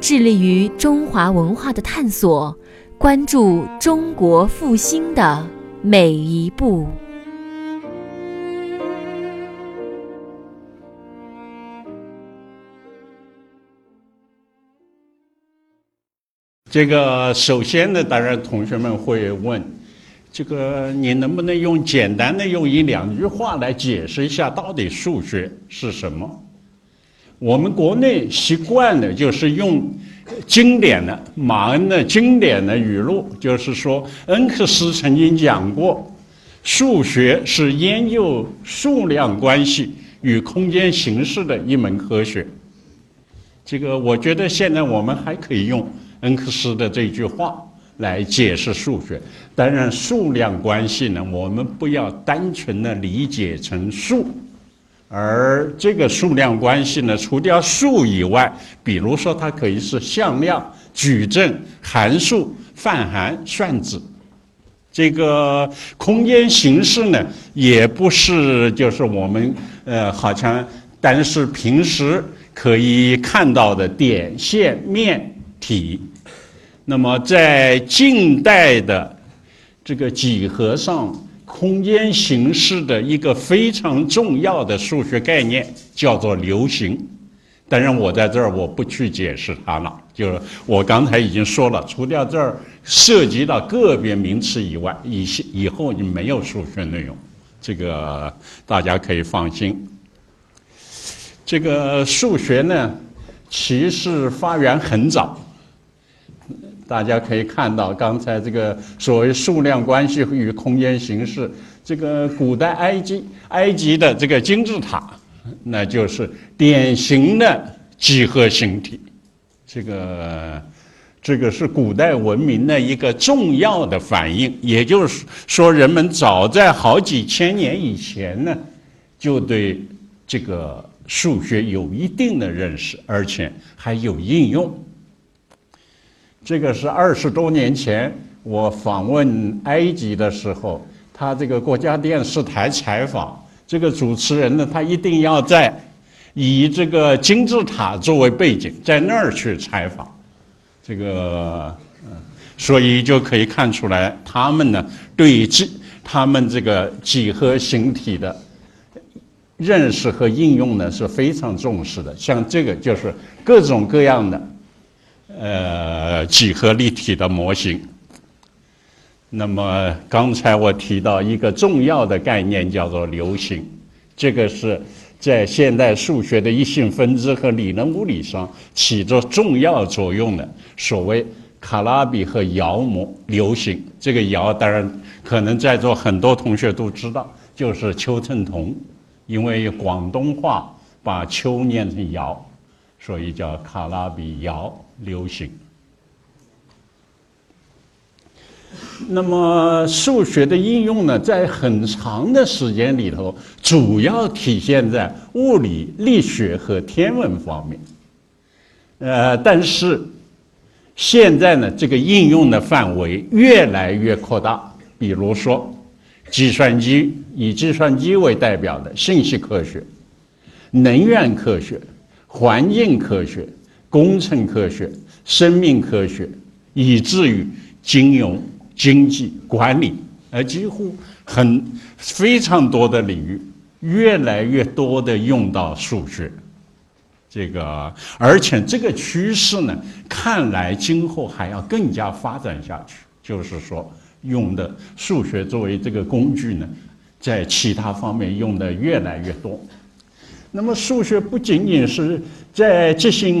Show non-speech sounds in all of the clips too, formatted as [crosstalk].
致力于中华文化的探索，关注中国复兴的每一步。这个首先呢，当然同学们会问，这个你能不能用简单的用一两句话来解释一下，到底数学是什么？我们国内习惯的就是用经典的马恩的经典的语录，就是说，恩克斯曾经讲过，数学是研究数量关系与空间形式的一门科学。这个我觉得现在我们还可以用。恩克斯的这句话来解释数学，当然数量关系呢，我们不要单纯的理解成数，而这个数量关系呢，除掉数以外，比如说它可以是向量、矩阵、函数、泛函、算子。这个空间形式呢，也不是就是我们呃，好像单是平时可以看到的点、线、面。体，那么在近代的这个几何上，空间形式的一个非常重要的数学概念叫做流行。当然，我在这儿我不去解释它了，就是我刚才已经说了，除掉这儿涉及到个别名词以外，以以后就没有数学内容，这个大家可以放心。这个数学呢，其实发源很早。大家可以看到，刚才这个所谓数量关系与空间形式，这个古代埃及埃及的这个金字塔，那就是典型的几何形体。这个这个是古代文明的一个重要的反应。也就是说，人们早在好几千年以前呢，就对这个数学有一定的认识，而且还有应用。这个是二十多年前我访问埃及的时候，他这个国家电视台采访，这个主持人呢，他一定要在以这个金字塔作为背景，在那儿去采访，这个嗯，所以就可以看出来，他们呢对几他们这个几何形体的认识和应用呢是非常重视的，像这个就是各种各样的。呃，几何立体的模型。那么刚才我提到一个重要的概念，叫做流行。这个是在现代数学的一性分支和理论物理上起着重要作用的，所谓卡拉比和姚模流行。这个姚当然可能在座很多同学都知道，就是邱成桐，因为广东话把邱念成姚，所以叫卡拉比姚。流行。那么数学的应用呢，在很长的时间里头，主要体现在物理、力学和天文方面。呃，但是现在呢，这个应用的范围越来越扩大。比如说，计算机以计算机为代表的信息科学、能源科学、环境科学。工程科学、生命科学，以至于金融、经济、管理，而几乎很非常多的领域，越来越多的用到数学。这个，而且这个趋势呢，看来今后还要更加发展下去。就是说，用的数学作为这个工具呢，在其他方面用的越来越多。那么，数学不仅仅是在这些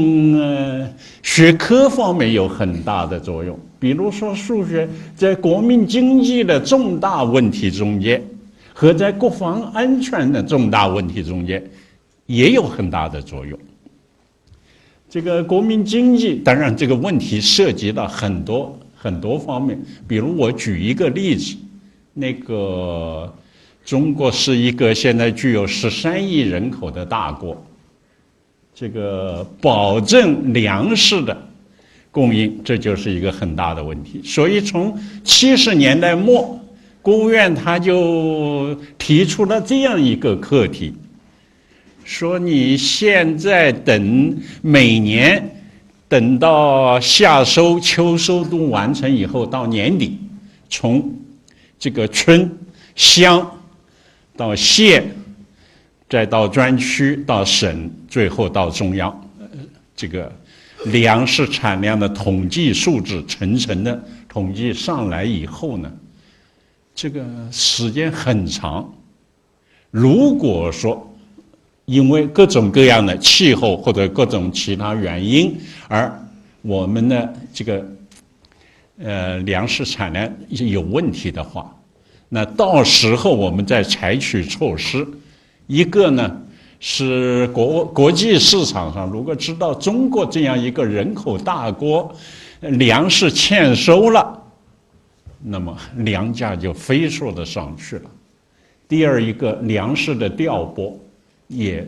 学科方面有很大的作用，比如说，数学在国民经济的重大问题中间，和在国防安全的重大问题中间，也有很大的作用。这个国民经济，当然这个问题涉及到很多很多方面。比如我举一个例子，那个中国是一个现在具有十三亿人口的大国，这个保证粮食的供应，这就是一个很大的问题。所以从七十年代末，国务院他就提出了这样一个课题。说你现在等每年等到夏收、秋收都完成以后，到年底，从这个村、乡到县，再到专区、到省，最后到中央，这个粮食产量的统计数字层层的统计上来以后呢，这个时间很长。如果说，因为各种各样的气候或者各种其他原因，而我们的这个呃粮食产量有问题的话，那到时候我们再采取措施。一个呢是国国际市场上，如果知道中国这样一个人口大国，粮食欠收了，那么粮价就飞速的上去了。第二一个粮食的调拨。也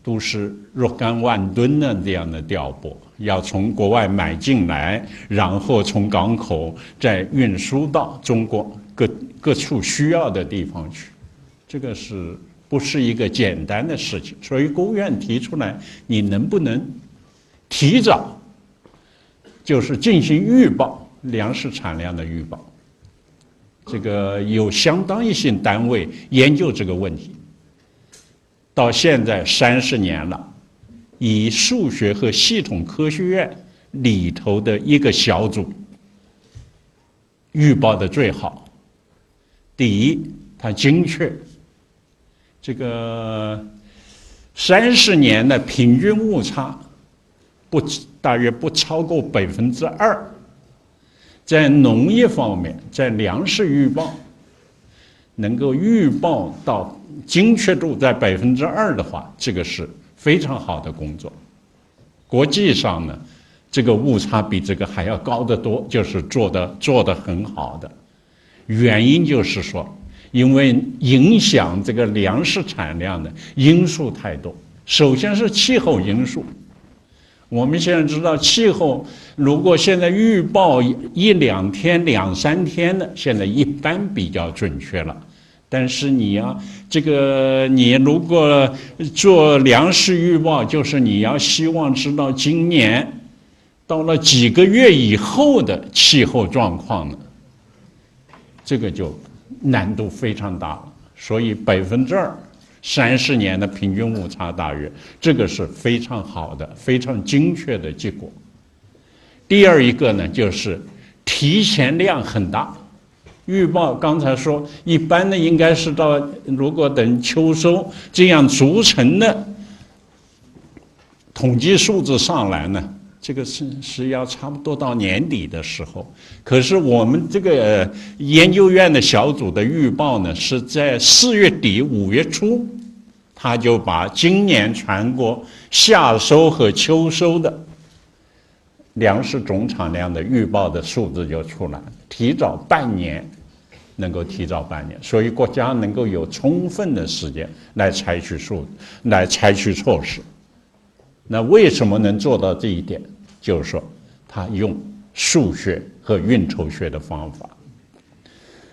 都是若干万吨的这样的调拨，要从国外买进来，然后从港口再运输到中国各各处需要的地方去，这个是不是一个简单的事情？所以国务院提出来，你能不能提早，就是进行预报粮食产量的预报？这个有相当一些单位研究这个问题。到现在三十年了，以数学和系统科学院里头的一个小组预报的最好。第一，它精确，这个三十年的平均误差不大约不超过百分之二，在农业方面，在粮食预报能够预报到。精确度在百分之二的话，这个是非常好的工作。国际上呢，这个误差比这个还要高得多，就是做的做的很好的。原因就是说，因为影响这个粮食产量的因素太多。首先是气候因素，我们现在知道气候，如果现在预报一两天、两三天的，现在一般比较准确了。但是你要这个，你如果做粮食预报，就是你要希望知道今年到了几个月以后的气候状况呢，这个就难度非常大了。所以百分之二三十年的平均误差大约，这个是非常好的、非常精确的结果。第二一个呢，就是提前量很大。预报刚才说，一般的应该是到如果等秋收这样逐层的统计数字上来呢，这个是是要差不多到年底的时候。可是我们这个研究院的小组的预报呢，是在四月底五月初，他就把今年全国夏收和秋收的粮食总产量的预报的数字就出来，提早半年。能够提早半年，所以国家能够有充分的时间来采取数，来采取措施。那为什么能做到这一点？就是说，他用数学和运筹学的方法。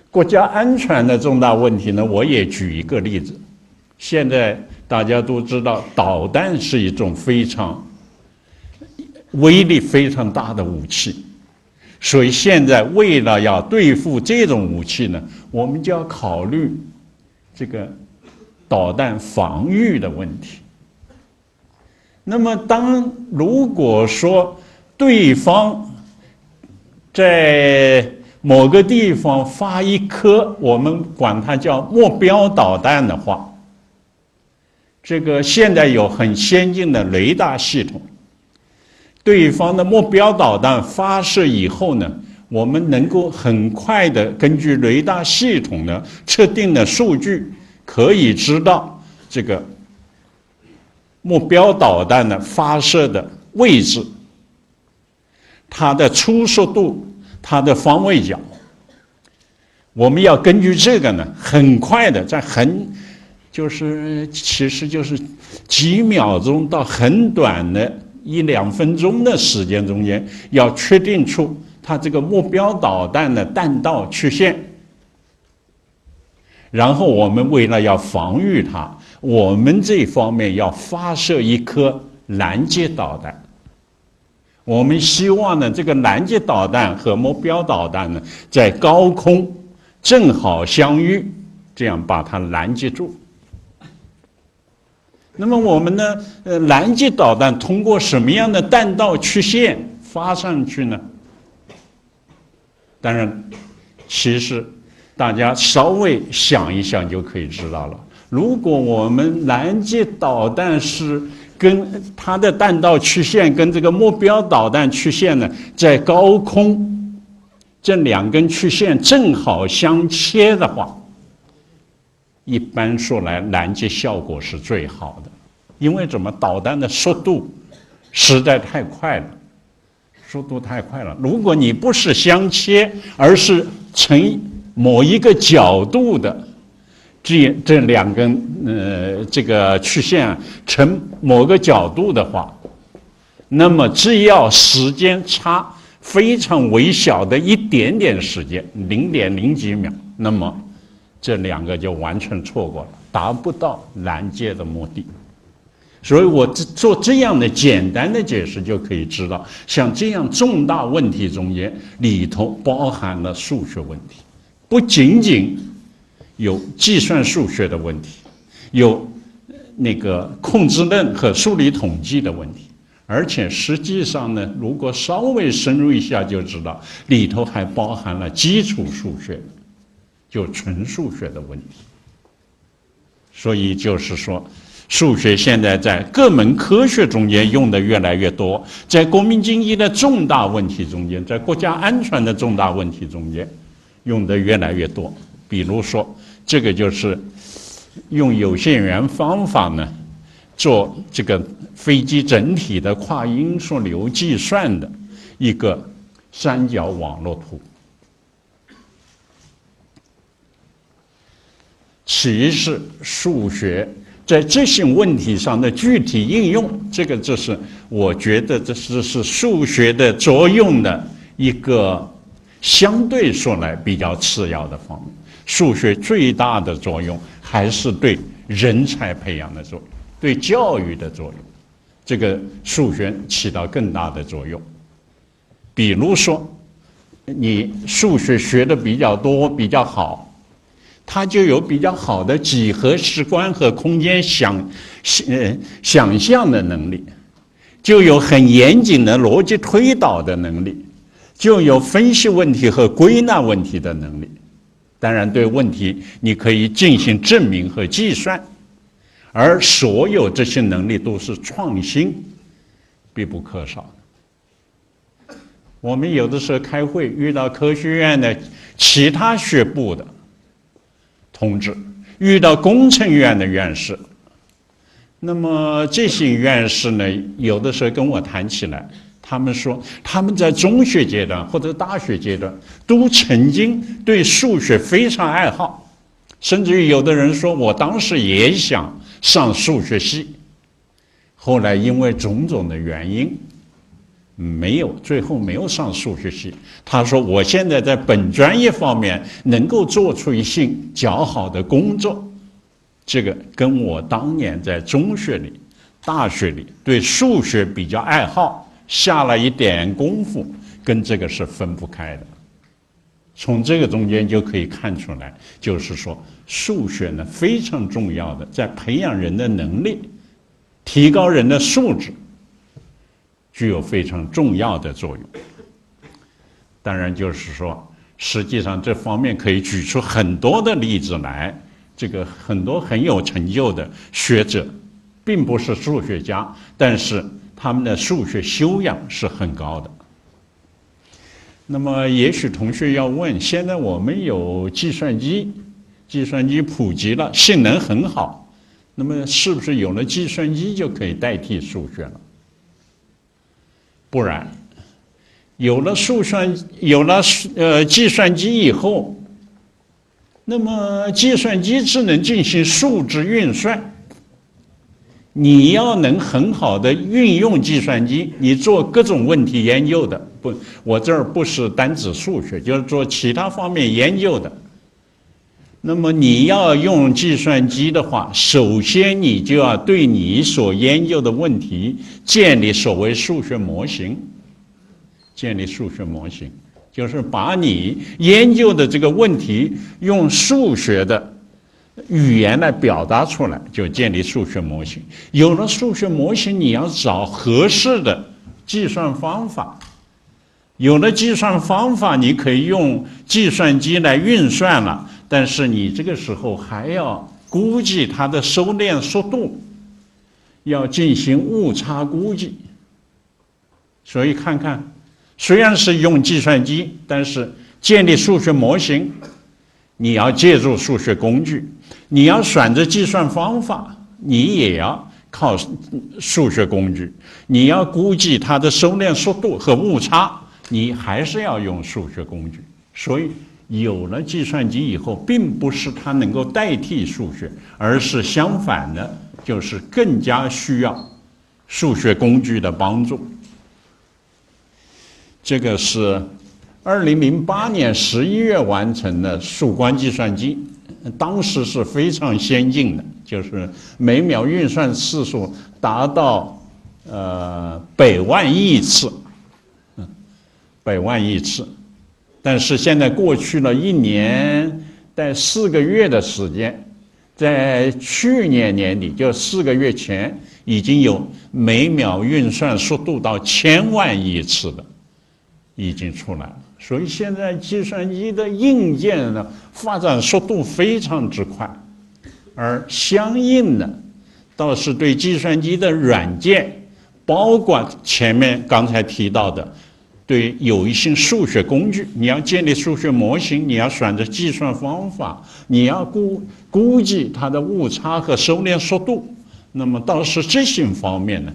国家安全的重大问题呢？我也举一个例子。现在大家都知道，导弹是一种非常威力非常大的武器。所以现在为了要对付这种武器呢，我们就要考虑这个导弹防御的问题。那么，当如果说对方在某个地方发一颗我们管它叫目标导弹的话，这个现在有很先进的雷达系统。对方的目标导弹发射以后呢，我们能够很快的根据雷达系统的测定的数据，可以知道这个目标导弹的发射的位置、它的初速度、它的方位角，我们要根据这个呢，很快的在很，就是其实就是几秒钟到很短的一两分钟的时间中间，要确定出它这个目标导弹的弹道曲线。然后我们为了要防御它，我们这方面要发射一颗拦截导弹。我们希望呢，这个拦截导弹和目标导弹呢，在高空正好相遇，这样把它拦截住。那么我们呢，呃，拦截导弹通过什么样的弹道曲线发上去呢？当然，其实。大家稍微想一想就可以知道了。如果我们拦截导弹是跟它的弹道曲线跟这个目标导弹曲线呢，在高空这两根曲线正好相切的话，一般说来拦截效果是最好的。因为怎么导弹的速度实在太快了，速度太快了。如果你不是相切，而是成。某一个角度的这这两根呃这个曲线成某个角度的话，那么只要时间差非常微小的一点点时间零点零几秒，那么这两个就完全错过了，达不到拦截的目的。所以我做这样的简单的解释就可以知道，像这样重大问题中间里头包含了数学问题。不仅仅有计算数学的问题，有那个控制论和数理统计的问题，而且实际上呢，如果稍微深入一下就知道，里头还包含了基础数学，就纯数学的问题。所以就是说，数学现在在各门科学中间用的越来越多，在国民经济的重大问题中间，在国家安全的重大问题中间。用的越来越多，比如说，这个就是用有限元方法呢，做这个飞机整体的跨音速流计算的一个三角网络图。其实数学在这些问题上的具体应用，这个就是我觉得这是是数学的作用的一个。相对说来比较次要的方面，数学最大的作用还是对人才培养的作用，对教育的作用，这个数学起到更大的作用。比如说，你数学学的比较多、比较好，它就有比较好的几何直观和空间想呃想象的能力，就有很严谨的逻辑推导的能力。就有分析问题和归纳问题的能力，当然对问题你可以进行证明和计算，而所有这些能力都是创新必不可少的。我们有的时候开会遇到科学院的其他学部的同志，遇到工程院的院士，那么这些院士呢，有的时候跟我谈起来。他们说，他们在中学阶段或者大学阶段都曾经对数学非常爱好，甚至于有的人说，我当时也想上数学系，后来因为种种的原因，没有最后没有上数学系。他说，我现在在本专业方面能够做出一些较好的工作，这个跟我当年在中学里、大学里对数学比较爱好。下了一点功夫，跟这个是分不开的。从这个中间就可以看出来，就是说数学呢非常重要的，在培养人的能力、提高人的素质，具有非常重要的作用。当然，就是说，实际上这方面可以举出很多的例子来。这个很多很有成就的学者，并不是数学家，但是。他们的数学修养是很高的。那么，也许同学要问：现在我们有计算机，计算机普及了，性能很好，那么是不是有了计算机就可以代替数学了？不然，有了数算，有了呃计算机以后，那么计算机只能进行数值运算。你要能很好的运用计算机，你做各种问题研究的，不，我这儿不是单指数学，就是做其他方面研究的。那么你要用计算机的话，首先你就要对你所研究的问题建立所谓数学模型。建立数学模型，就是把你研究的这个问题用数学的。语言来表达出来，就建立数学模型。有了数学模型，你要找合适的计算方法。有了计算方法，你可以用计算机来运算了。但是你这个时候还要估计它的收敛速度，要进行误差估计。所以看看，虽然是用计算机，但是建立数学模型，你要借助数学工具。你要选择计算方法，你也要靠数学工具。你要估计它的收敛速度和误差，你还是要用数学工具。所以有了计算机以后，并不是它能够代替数学，而是相反的，就是更加需要数学工具的帮助。这个是二零零八年十一月完成的曙光计算机。当时是非常先进的，就是每秒运算次数达到呃百万亿次，嗯，百万亿次。但是现在过去了一年带四个月的时间，在去年年底，就四个月前，已经有每秒运算速度到千万亿次的，已经出来了。所以现在计算机的硬件呢发展速度非常之快，而相应的倒是对计算机的软件，包括前面刚才提到的，对有一些数学工具，你要建立数学模型，你要选择计算方法，你要估估计它的误差和收敛速度，那么倒是这些方面呢，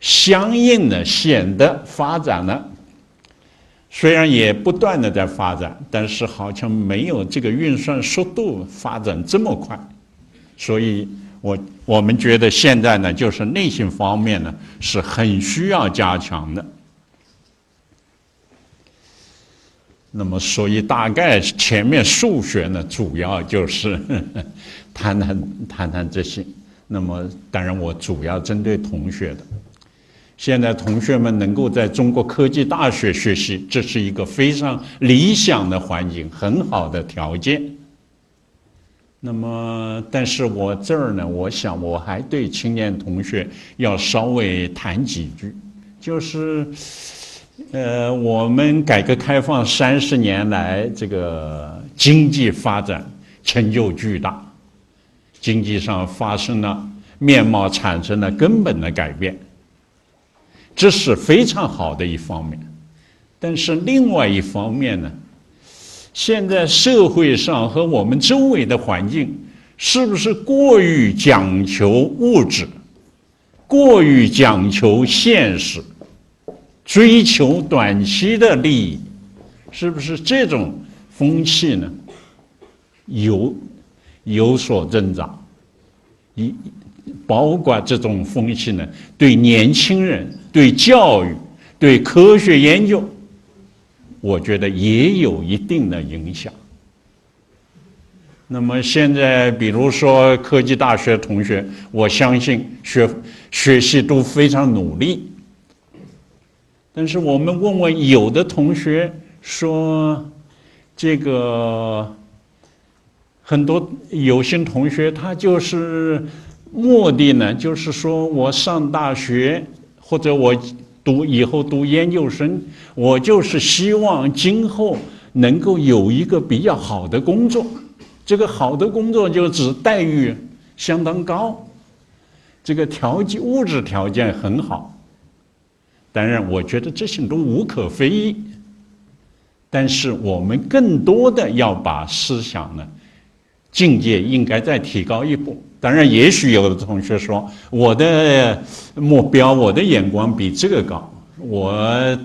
相应的显得发展了。虽然也不断的在发展，但是好像没有这个运算速度发展这么快，所以我我们觉得现在呢，就是内心方面呢是很需要加强的。那么，所以大概前面数学呢，主要就是 [laughs] 谈谈谈谈这些。那么，当然我主要针对同学的。现在同学们能够在中国科技大学学习，这是一个非常理想的环境，很好的条件。那么，但是我这儿呢，我想我还对青年同学要稍微谈几句，就是，呃，我们改革开放三十年来，这个经济发展成就巨大，经济上发生了面貌产生了根本的改变。这是非常好的一方面，但是另外一方面呢，现在社会上和我们周围的环境是不是过于讲求物质，过于讲求现实，追求短期的利益，是不是这种风气呢？有有所增长，一。包括这种风气呢，对年轻人、对教育、对科学研究，我觉得也有一定的影响。那么现在，比如说科技大学同学，我相信学学习都非常努力。但是我们问问有的同学说，这个很多有些同学他就是。目的呢，就是说我上大学或者我读以后读研究生，我就是希望今后能够有一个比较好的工作。这个好的工作就指待遇相当高，这个条件物质条件很好。当然，我觉得这些都无可非议。但是我们更多的要把思想呢，境界应该再提高一步。当然，也许有的同学说，我的目标、我的眼光比这个高，我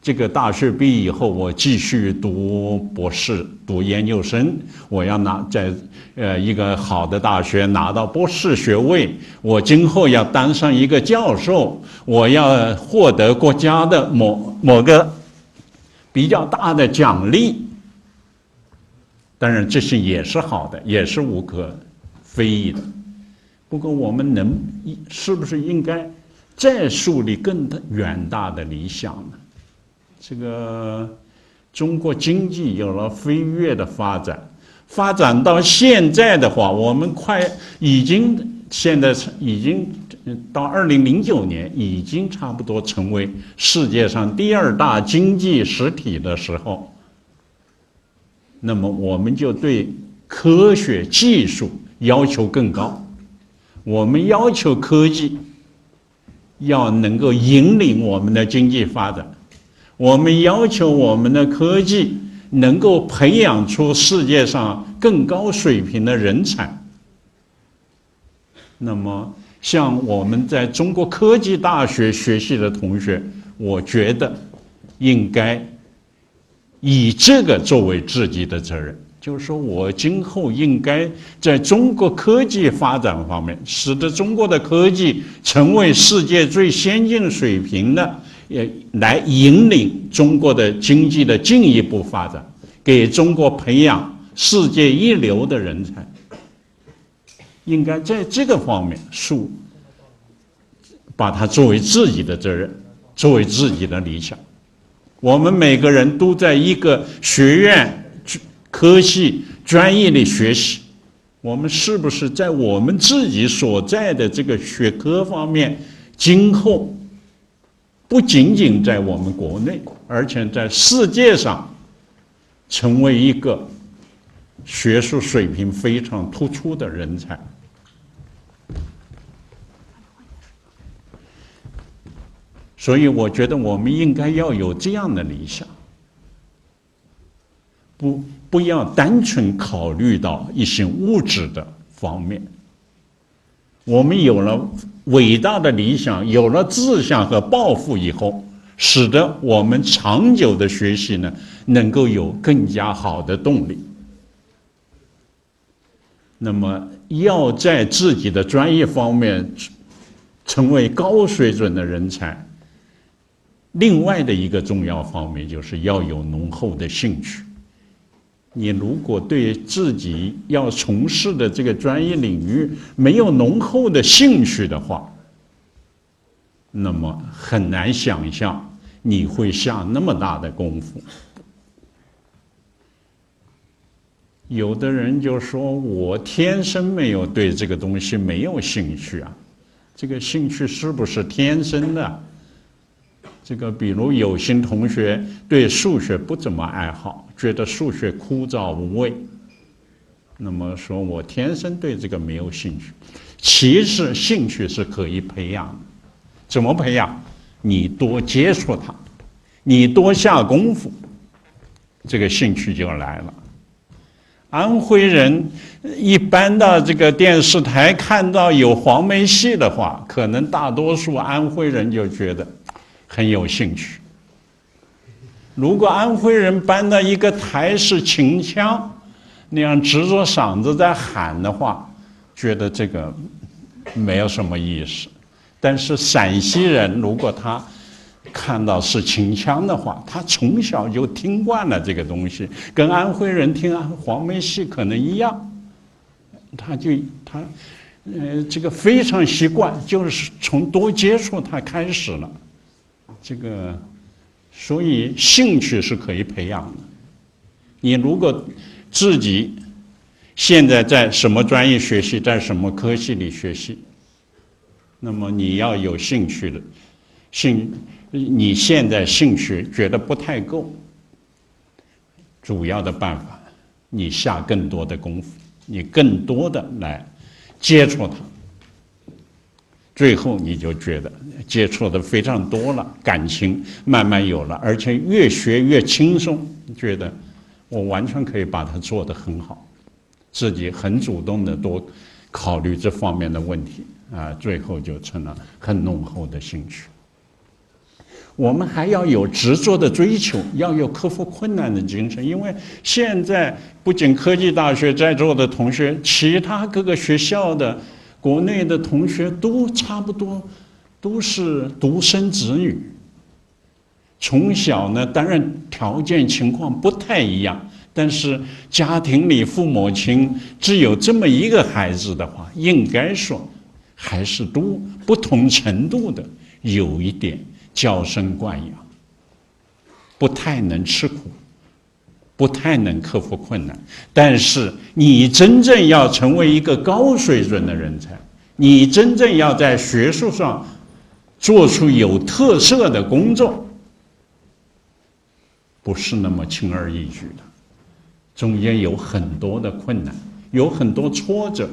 这个大学毕业以后，我继续读博士、读研究生。我要拿在呃一个好的大学拿到博士学位，我今后要当上一个教授，我要获得国家的某某个比较大的奖励。当然，这些也是好的，也是无可非议的。不过，我们能是不是应该再树立更远大的理想呢？这个中国经济有了飞跃的发展，发展到现在的话，我们快已经现在已经到二零零九年，已经差不多成为世界上第二大经济实体的时候。那么我们就对科学技术要求更高，我们要求科技要能够引领我们的经济发展，我们要求我们的科技能够培养出世界上更高水平的人才。那么，像我们在中国科技大学学习的同学，我觉得应该。以这个作为自己的责任，就是说我今后应该在中国科技发展方面，使得中国的科技成为世界最先进水平的，也来引领中国的经济的进一步发展，给中国培养世界一流的人才。应该在这个方面，树把它作为自己的责任，作为自己的理想。我们每个人都在一个学院、科系、专业里学习，我们是不是在我们自己所在的这个学科方面，今后不仅仅在我们国内，而且在世界上，成为一个学术水平非常突出的人才？所以，我觉得我们应该要有这样的理想，不不要单纯考虑到一些物质的方面。我们有了伟大的理想，有了志向和抱负以后，使得我们长久的学习呢，能够有更加好的动力。那么，要在自己的专业方面成为高水准的人才。另外的一个重要方面，就是要有浓厚的兴趣。你如果对自己要从事的这个专业领域没有浓厚的兴趣的话，那么很难想象你会下那么大的功夫。有的人就说我天生没有对这个东西没有兴趣啊，这个兴趣是不是天生的？这个，比如有些同学对数学不怎么爱好，觉得数学枯燥无味，那么说我天生对这个没有兴趣。其实兴趣是可以培养的，怎么培养？你多接触它，你多下功夫，这个兴趣就来了。安徽人一般的这个电视台看到有黄梅戏的话，可能大多数安徽人就觉得。很有兴趣。如果安徽人搬到一个台式秦腔，那样直着嗓子在喊的话，觉得这个没有什么意思。但是陕西人如果他看到是秦腔的话，他从小就听惯了这个东西，跟安徽人听黄梅戏可能一样，他就他呃这个非常习惯，就是从多接触他开始了。这个，所以兴趣是可以培养的。你如果自己现在在什么专业学习，在什么科系里学习，那么你要有兴趣的兴，你现在兴趣觉得不太够，主要的办法，你下更多的功夫，你更多的来接触它。最后你就觉得接触的非常多了，感情慢慢有了，而且越学越轻松，觉得我完全可以把它做得很好，自己很主动的多考虑这方面的问题啊，最后就成了很浓厚的兴趣。我们还要有执着的追求，要有克服困难的精神。因为现在不仅科技大学在座的同学，其他各个学校的国内的同学都差不多，都是独生子女。从小呢，当然条件情况不太一样，但是家庭里父母亲只有这么一个孩子的话，应该说还是都不同程度的有一点。娇生惯养，不太能吃苦，不太能克服困难。但是，你真正要成为一个高水准的人才，你真正要在学术上做出有特色的工作，不是那么轻而易举的，中间有很多的困难，有很多挫折。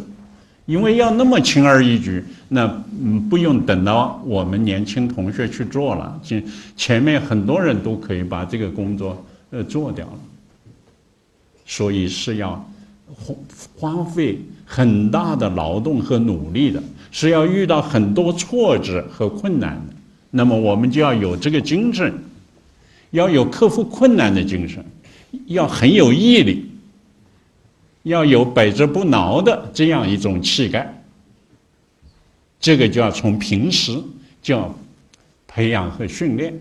因为要那么轻而易举，那嗯不用等到我们年轻同学去做了，前前面很多人都可以把这个工作呃做掉了，所以是要花花费很大的劳动和努力的，是要遇到很多挫折和困难的。那么我们就要有这个精神，要有克服困难的精神，要很有毅力。要有百折不挠的这样一种气概，这个就要从平时就要培养和训练。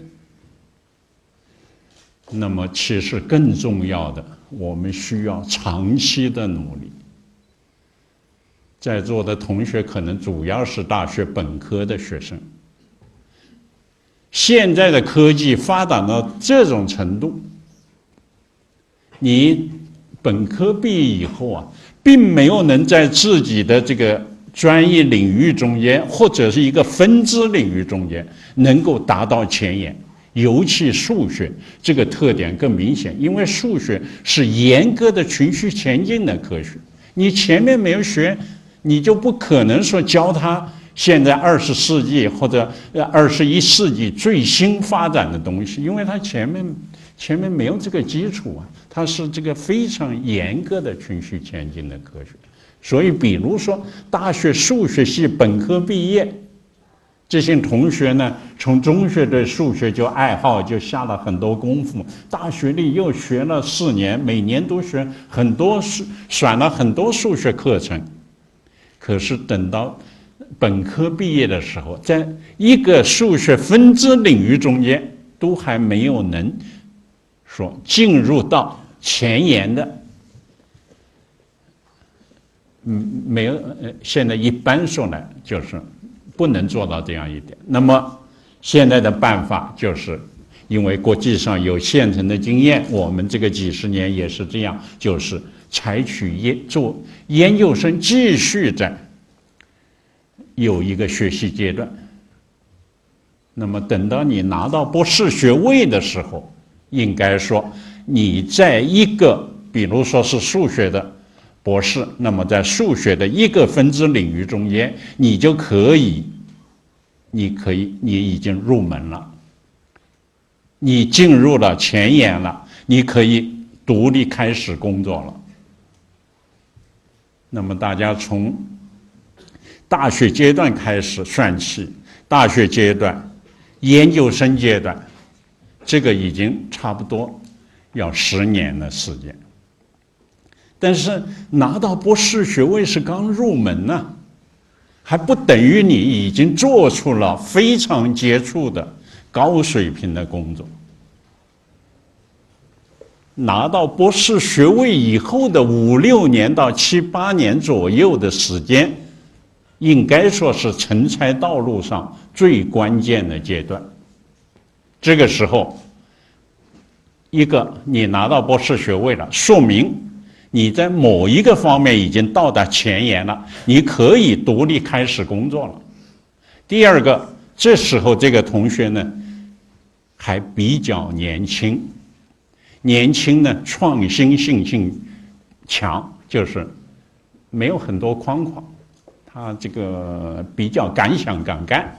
那么，其实更重要的，我们需要长期的努力。在座的同学可能主要是大学本科的学生，现在的科技发展到这种程度，你。本科毕业以后啊，并没有能在自己的这个专业领域中间，或者是一个分支领域中间，能够达到前沿。尤其数学这个特点更明显，因为数学是严格的循序前进的科学。你前面没有学，你就不可能说教他现在二十世纪或者二十一世纪最新发展的东西，因为他前面。前面没有这个基础啊，它是这个非常严格的循序前进的科学，所以比如说大学数学系本科毕业这些同学呢，从中学对数学就爱好，就下了很多功夫，大学里又学了四年，每年都学很多数，选了很多数学课程，可是等到本科毕业的时候，在一个数学分支领域中间，都还没有能。说进入到前沿的，嗯，没有，呃，现在一般说来就是不能做到这样一点。那么现在的办法就是，因为国际上有现成的经验，我们这个几十年也是这样，就是采取研做研究生继续在有一个学习阶段。那么等到你拿到博士学位的时候。应该说，你在一个，比如说是数学的博士，那么在数学的一个分支领域中间，你就可以，你可以，你已经入门了，你进入了前沿了，你可以独立开始工作了。那么大家从大学阶段开始算起，大学阶段、研究生阶段。这个已经差不多要十年的时间，但是拿到博士学位是刚入门呢，还不等于你已经做出了非常杰出的高水平的工作。拿到博士学位以后的五六年到七八年左右的时间，应该说是成才道路上最关键的阶段。这个时候，一个你拿到博士学位了，说明你在某一个方面已经到达前沿了，你可以独立开始工作了。第二个，这时候这个同学呢还比较年轻，年轻呢创新性性强，就是没有很多框框，他这个比较敢想敢干。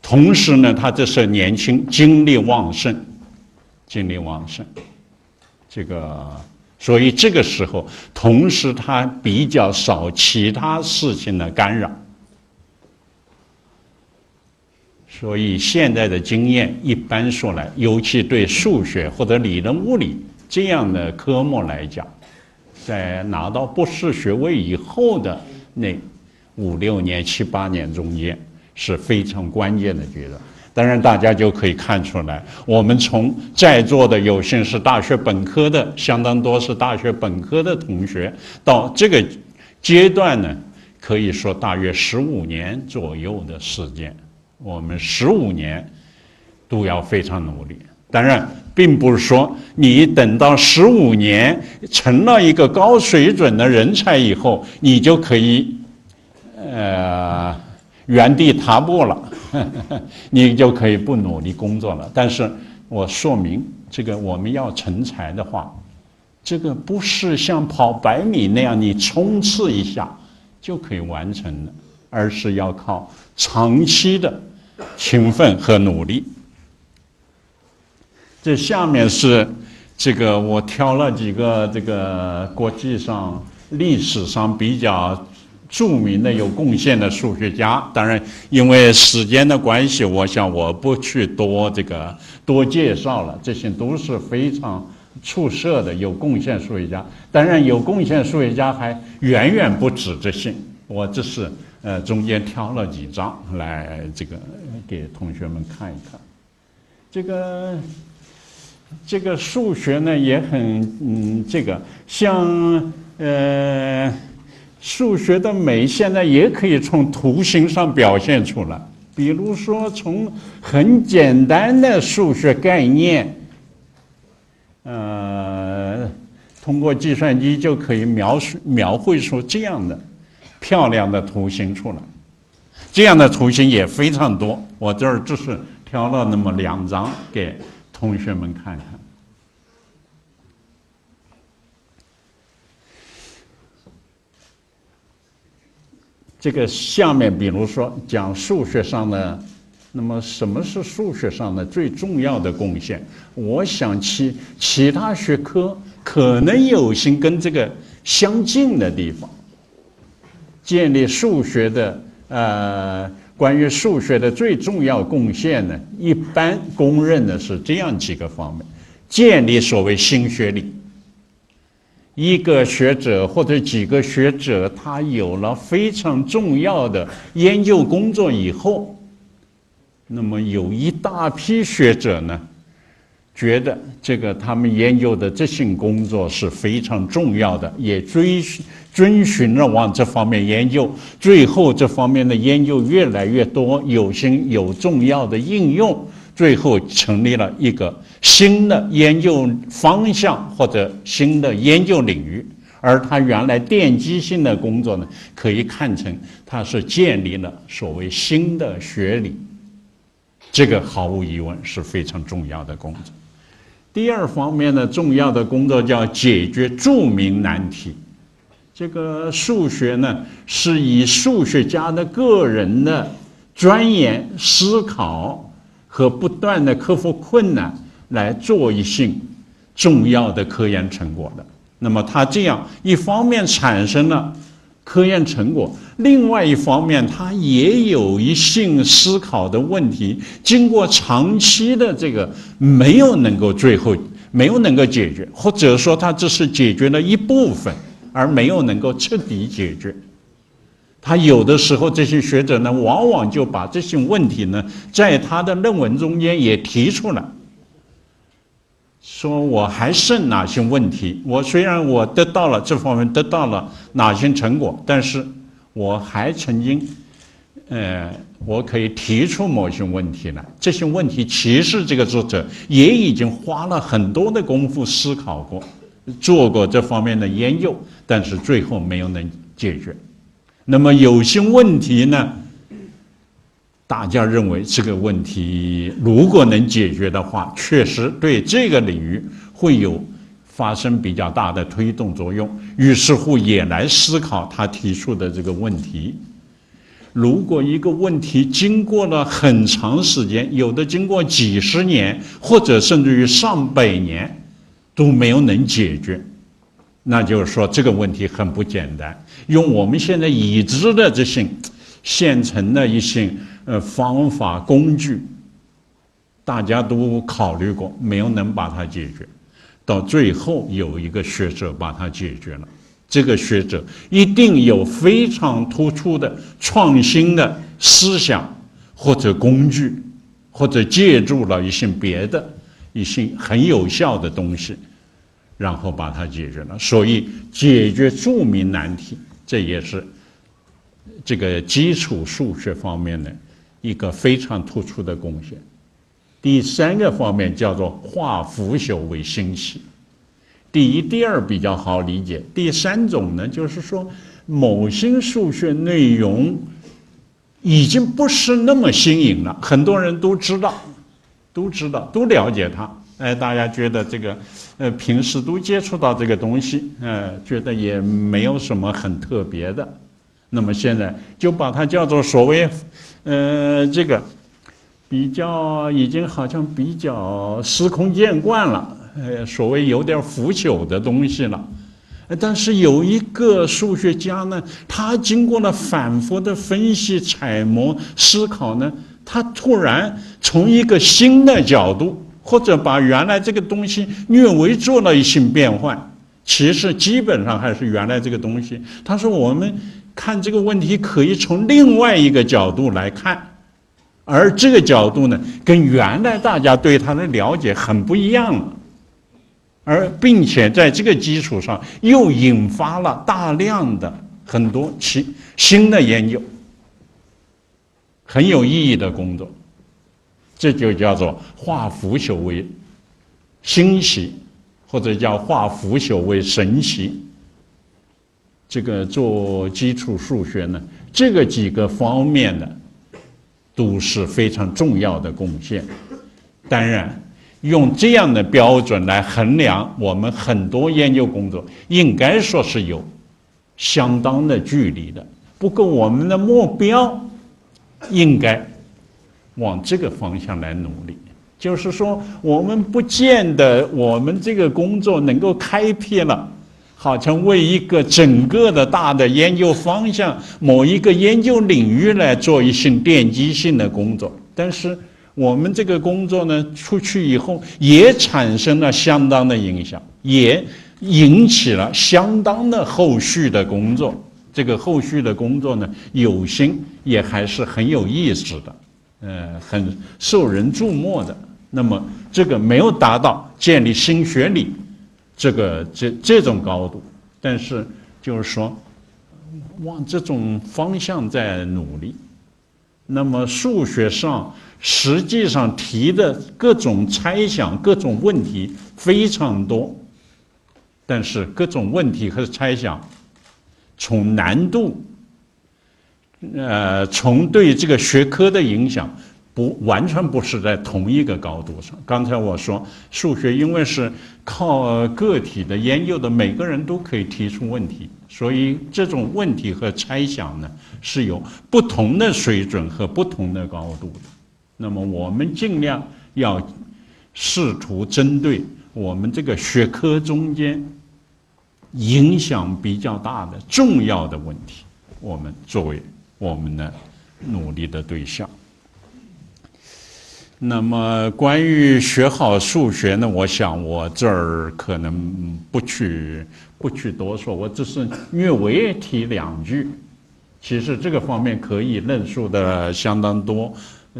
同时呢，他这时候年轻，精力旺盛，精力旺盛，这个，所以这个时候，同时他比较少其他事情的干扰，所以现在的经验一般说来，尤其对数学或者理论物理这样的科目来讲，在拿到博士学位以后的那五六年、七八年中间是非常关键的阶段。当然，大家就可以看出来，我们从在座的有幸是大学本科的，相当多是大学本科的同学，到这个阶段呢，可以说大约十五年左右的时间，我们十五年都要非常努力。当然，并不是说你等到十五年成了一个高水准的人才以后，你就可以呃原地踏步了。[laughs] 你就可以不努力工作了。但是我说明，这个我们要成才的话，这个不是像跑百米那样你冲刺一下就可以完成的，而是要靠长期的勤奋和努力。这下面是这个我挑了几个这个国际上历史上比较。著名的有贡献的数学家，当然因为时间的关系，我想我不去多这个多介绍了。这些都是非常出色的有贡献数学家。当然，有贡献数学家还远远不止这些。我这是呃中间挑了几张来这个给同学们看一看。这个这个数学呢也很嗯，这个像呃。数学的美现在也可以从图形上表现出来，比如说从很简单的数学概念，呃，通过计算机就可以描述描绘出这样的漂亮的图形出来。这样的图形也非常多，我这儿只是挑了那么两张给同学们看看。这个下面，比如说讲数学上的，那么什么是数学上的最重要的贡献？我想其其他学科可能有些跟这个相近的地方。建立数学的呃，关于数学的最重要贡献呢，一般公认的是这样几个方面：建立所谓新学理。一个学者或者几个学者，他有了非常重要的研究工作以后，那么有一大批学者呢，觉得这个他们研究的这项工作是非常重要的，也追遵循了往这方面研究，最后这方面的研究越来越多，有心有重要的应用。最后成立了一个新的研究方向或者新的研究领域，而他原来奠基性的工作呢，可以看成他是建立了所谓新的学理，这个毫无疑问是非常重要的工作。第二方面呢，重要的工作叫解决著名难题。这个数学呢，是以数学家的个人的钻研思考。和不断的克服困难来做一些重要的科研成果的，那么他这样一方面产生了科研成果，另外一方面他也有一些思考的问题，经过长期的这个没有能够最后没有能够解决，或者说他只是解决了一部分，而没有能够彻底解决。他有的时候，这些学者呢，往往就把这些问题呢，在他的论文中间也提出来，说我还剩哪些问题？我虽然我得到了这方面得到了哪些成果，但是我还曾经，呃，我可以提出某些问题来。这些问题其实这个作者也已经花了很多的功夫思考过，做过这方面的研究，但是最后没有能解决。那么有些问题呢，大家认为这个问题如果能解决的话，确实对这个领域会有发生比较大的推动作用。于是乎也来思考他提出的这个问题：如果一个问题经过了很长时间，有的经过几十年，或者甚至于上百年都没有能解决。那就是说，这个问题很不简单。用我们现在已知的这些现成的一些呃方法工具，大家都考虑过，没有能把它解决。到最后有一个学者把它解决了。这个学者一定有非常突出的创新的思想或者工具，或者借助了一些别的一些很有效的东西，然后把它解决了。所以解决著名难题，这也是这个基础数学方面的一个非常突出的贡献。第三个方面叫做化腐朽为新奇。第一、第二比较好理解，第三种呢，就是说某些数学内容已经不是那么新颖了，很多人都知道，都知道，都了解它。哎，大家觉得这个，呃，平时都接触到这个东西，呃，觉得也没有什么很特别的。那么现在就把它叫做所谓，呃，这个比较已经好像比较司空见惯了。呃，所谓有点腐朽的东西了，但是有一个数学家呢，他经过了反复的分析、揣摩、思考呢，他突然从一个新的角度，或者把原来这个东西略微做了一些变换，其实基本上还是原来这个东西。他说，我们看这个问题可以从另外一个角度来看，而这个角度呢，跟原来大家对他的了解很不一样了。而并且在这个基础上，又引发了大量的很多其新的研究，很有意义的工作，这就叫做化腐朽为新奇，或者叫化腐朽为神奇。这个做基础数学呢，这个几个方面的都是非常重要的贡献。当然。用这样的标准来衡量我们很多研究工作，应该说是有相当的距离的。不过，我们的目标应该往这个方向来努力。就是说，我们不见得我们这个工作能够开辟了，好像为一个整个的大的研究方向、某一个研究领域来做一些奠基性的工作，但是。我们这个工作呢，出去以后也产生了相当的影响，也引起了相当的后续的工作。这个后续的工作呢，有心也还是很有意思的，呃，很受人注目的。那么这个没有达到建立新学理这个这这种高度，但是就是说往这种方向在努力。那么数学上。实际上提的各种猜想、各种问题非常多，但是各种问题和猜想，从难度，呃，从对这个学科的影响，不完全不是在同一个高度上。刚才我说，数学因为是靠个体的研究的，每个人都可以提出问题，所以这种问题和猜想呢，是有不同的水准和不同的高度的。那么我们尽量要试图针对我们这个学科中间影响比较大的重要的问题，我们作为我们的努力的对象。那么关于学好数学呢，我想我这儿可能不去不去多说，我只是略微提两句。其实这个方面可以论述的相当多。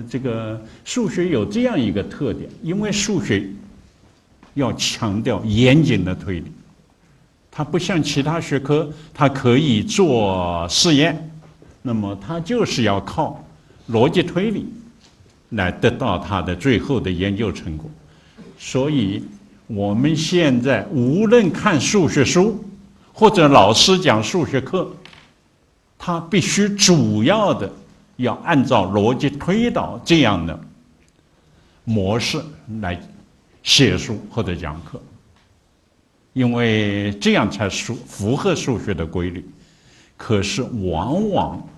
这个数学有这样一个特点，因为数学要强调严谨的推理，它不像其他学科，它可以做试验，那么它就是要靠逻辑推理来得到它的最后的研究成果。所以我们现在无论看数学书或者老师讲数学课，它必须主要的。要按照逻辑推导这样的模式来写书或者讲课，因为这样才数符合数学的规律。可是往往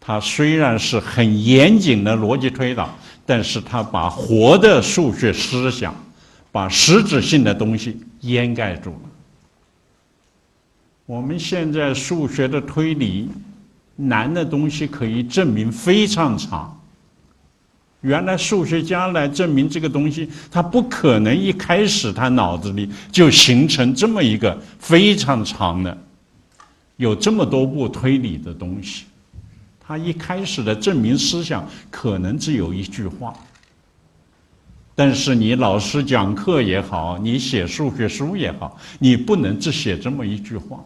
它虽然是很严谨的逻辑推导，但是它把活的数学思想、把实质性的东西掩盖住了。我们现在数学的推理。难的东西可以证明非常长。原来数学家来证明这个东西，他不可能一开始他脑子里就形成这么一个非常长的，有这么多步推理的东西。他一开始的证明思想可能只有一句话。但是你老师讲课也好，你写数学书也好，你不能只写这么一句话，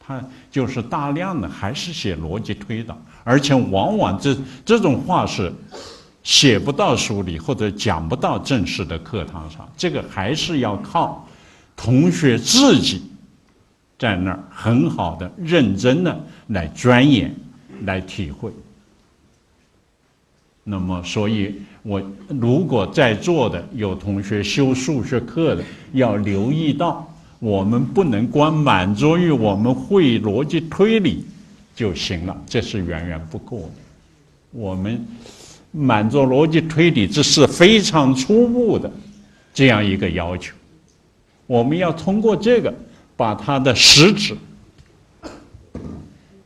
他就是大量的还是写逻辑推导，而且往往这这种话是写不到书里或者讲不到正式的课堂上，这个还是要靠同学自己在那儿很好的、认真的来钻研、来体会。那么，所以我如果在座的有同学修数学课的，要留意到，我们不能光满足于我们会逻辑推理就行了，这是远远不够的。我们满足逻辑推理，这是非常初步的这样一个要求。我们要通过这个，把它的实质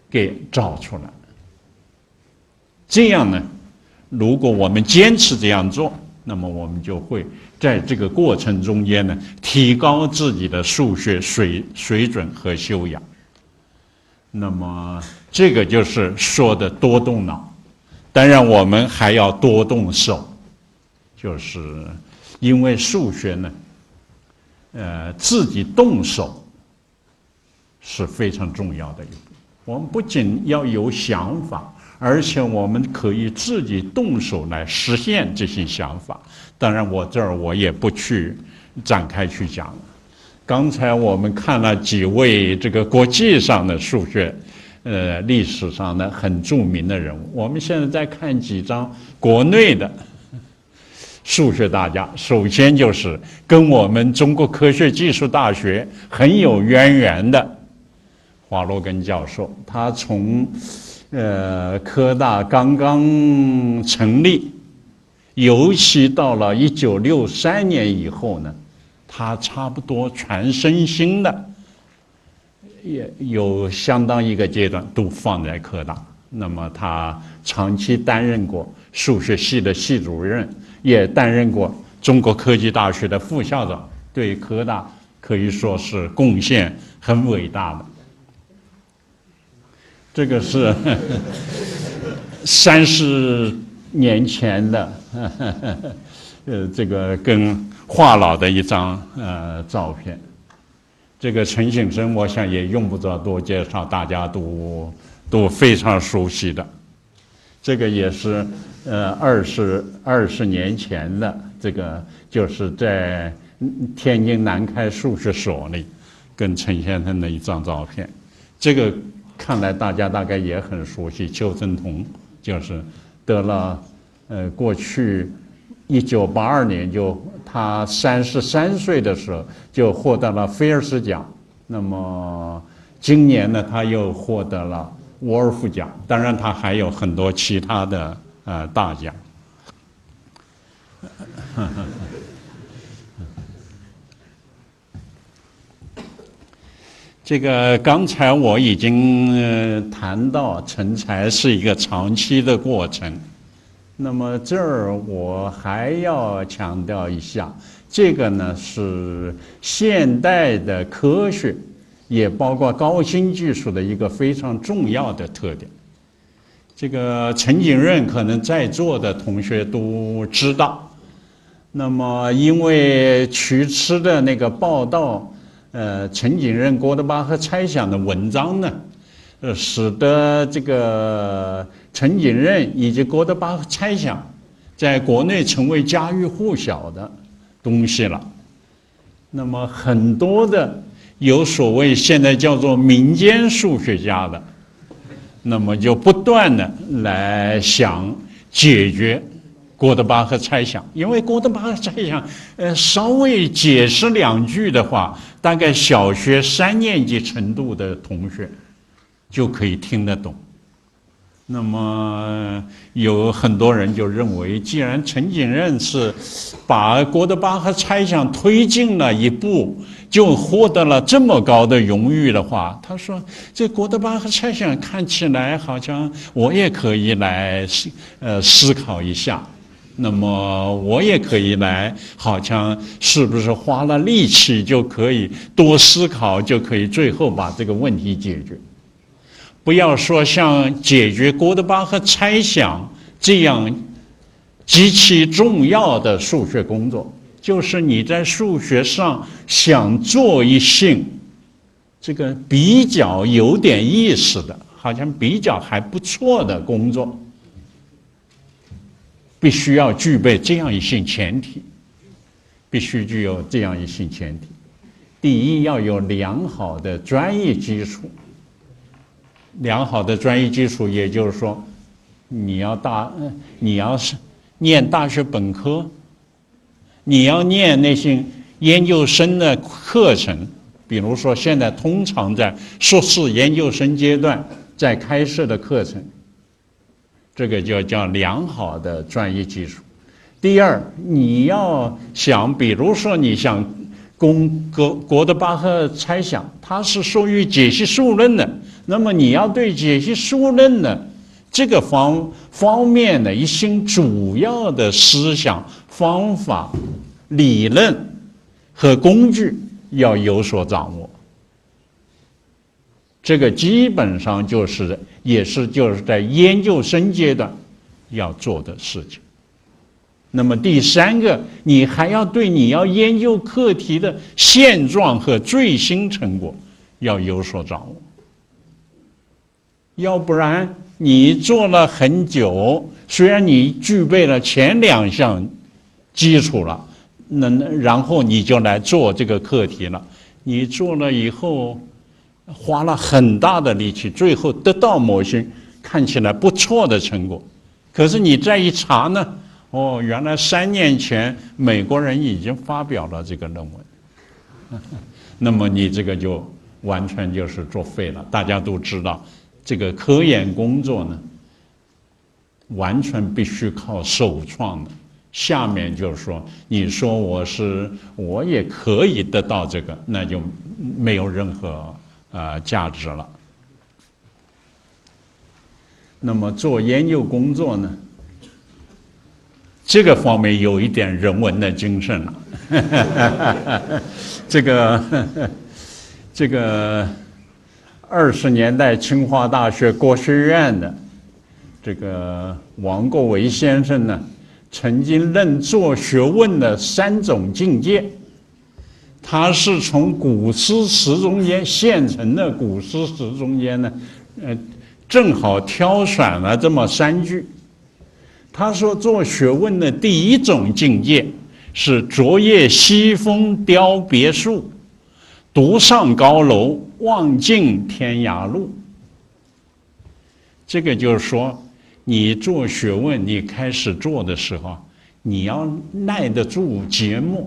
给找出来，这样呢？如果我们坚持这样做，那么我们就会在这个过程中间呢，提高自己的数学水水准和修养。那么这个就是说的多动脑，当然我们还要多动手，就是因为数学呢，呃，自己动手是非常重要的一步。我们不仅要有想法。而且我们可以自己动手来实现这些想法。当然，我这儿我也不去展开去讲。刚才我们看了几位这个国际上的数学，呃，历史上的很著名的人物。我们现在再看几张国内的数学大家。首先就是跟我们中国科学技术大学很有渊源的华罗庚教授，他从。呃，科大刚刚成立，尤其到了一九六三年以后呢，他差不多全身心的，也有相当一个阶段都放在科大。那么他长期担任过数学系的系主任，也担任过中国科技大学的副校长，对科大可以说是贡献很伟大的。这个是三十年前的，[laughs] 呃，这个跟华老的一张呃照片。这个陈景生，我想也用不着多介绍，大家都都非常熟悉的。这个也是呃二十二十年前的，这个就是在天津南开数学所里跟陈先生的一张照片。这个。看来大家大概也很熟悉邱振同，就是得了，呃，过去一九八二年就他三十三岁的时候就获得了菲尔斯奖，那么今年呢他又获得了沃尔夫奖，当然他还有很多其他的呃大奖。这个刚才我已经谈到成才是一个长期的过程，那么这儿我还要强调一下，这个呢是现代的科学，也包括高新技术的一个非常重要的特点。这个陈景润可能在座的同学都知道，那么因为渠吃的那个报道。呃，陈景润、郭德巴赫猜想的文章呢，呃，使得这个陈景润以及郭德巴赫猜想，在国内成为家喻户晓的东西了。那么，很多的有所谓现在叫做民间数学家的，那么就不断的来想解决。郭德巴赫猜想，因为郭德巴赫猜想，呃，稍微解释两句的话，大概小学三年级程度的同学就可以听得懂。那么有很多人就认为，既然陈景润是把郭德巴赫猜想推进了一步，就获得了这么高的荣誉的话，他说：“这郭德巴赫猜想看起来好像我也可以来思呃思考一下，那么我也可以来，好像是不是花了力气就可以多思考，就可以最后把这个问题解决？不要说像解决郭德巴赫猜想这样极其重要的数学工作。”就是你在数学上想做一些这个比较有点意思的，好像比较还不错的工作，必须要具备这样一些前提，必须具有这样一些前提。第一，要有良好的专业基础。良好的专业基础，也就是说，你要大，你要是念大学本科。你要念那些研究生的课程，比如说现在通常在硕士研究生阶段在开设的课程，这个就叫良好的专业技术。第二，你要想，比如说你想攻国国德巴赫猜想，它是属于解析数论的，那么你要对解析数论的这个方方面的一些主要的思想。方法、理论和工具要有所掌握，这个基本上就是也是就是在研究生阶段要做的事情。那么第三个，你还要对你要研究课题的现状和最新成果要有所掌握，要不然你做了很久，虽然你具备了前两项。基础了，那然后你就来做这个课题了。你做了以后，花了很大的力气，最后得到某些看起来不错的成果。可是你再一查呢，哦，原来三年前美国人已经发表了这个论文。[laughs] 那么你这个就完全就是作废了。大家都知道，这个科研工作呢，完全必须靠首创的。下面就是说，你说我是我也可以得到这个，那就没有任何呃价值了。那么做研究工作呢，这个方面有一点人文的精神了。[laughs] 这个这个二十年代清华大学国学院的这个王国维先生呢。曾经论做学问的三种境界，他是从古诗词中间现成的古诗词中间呢，呃，正好挑选了这么三句。他说，做学问的第一种境界是昨夜西风凋别树，独上高楼望尽天涯路。这个就是说。你做学问，你开始做的时候，你要耐得住寂寞，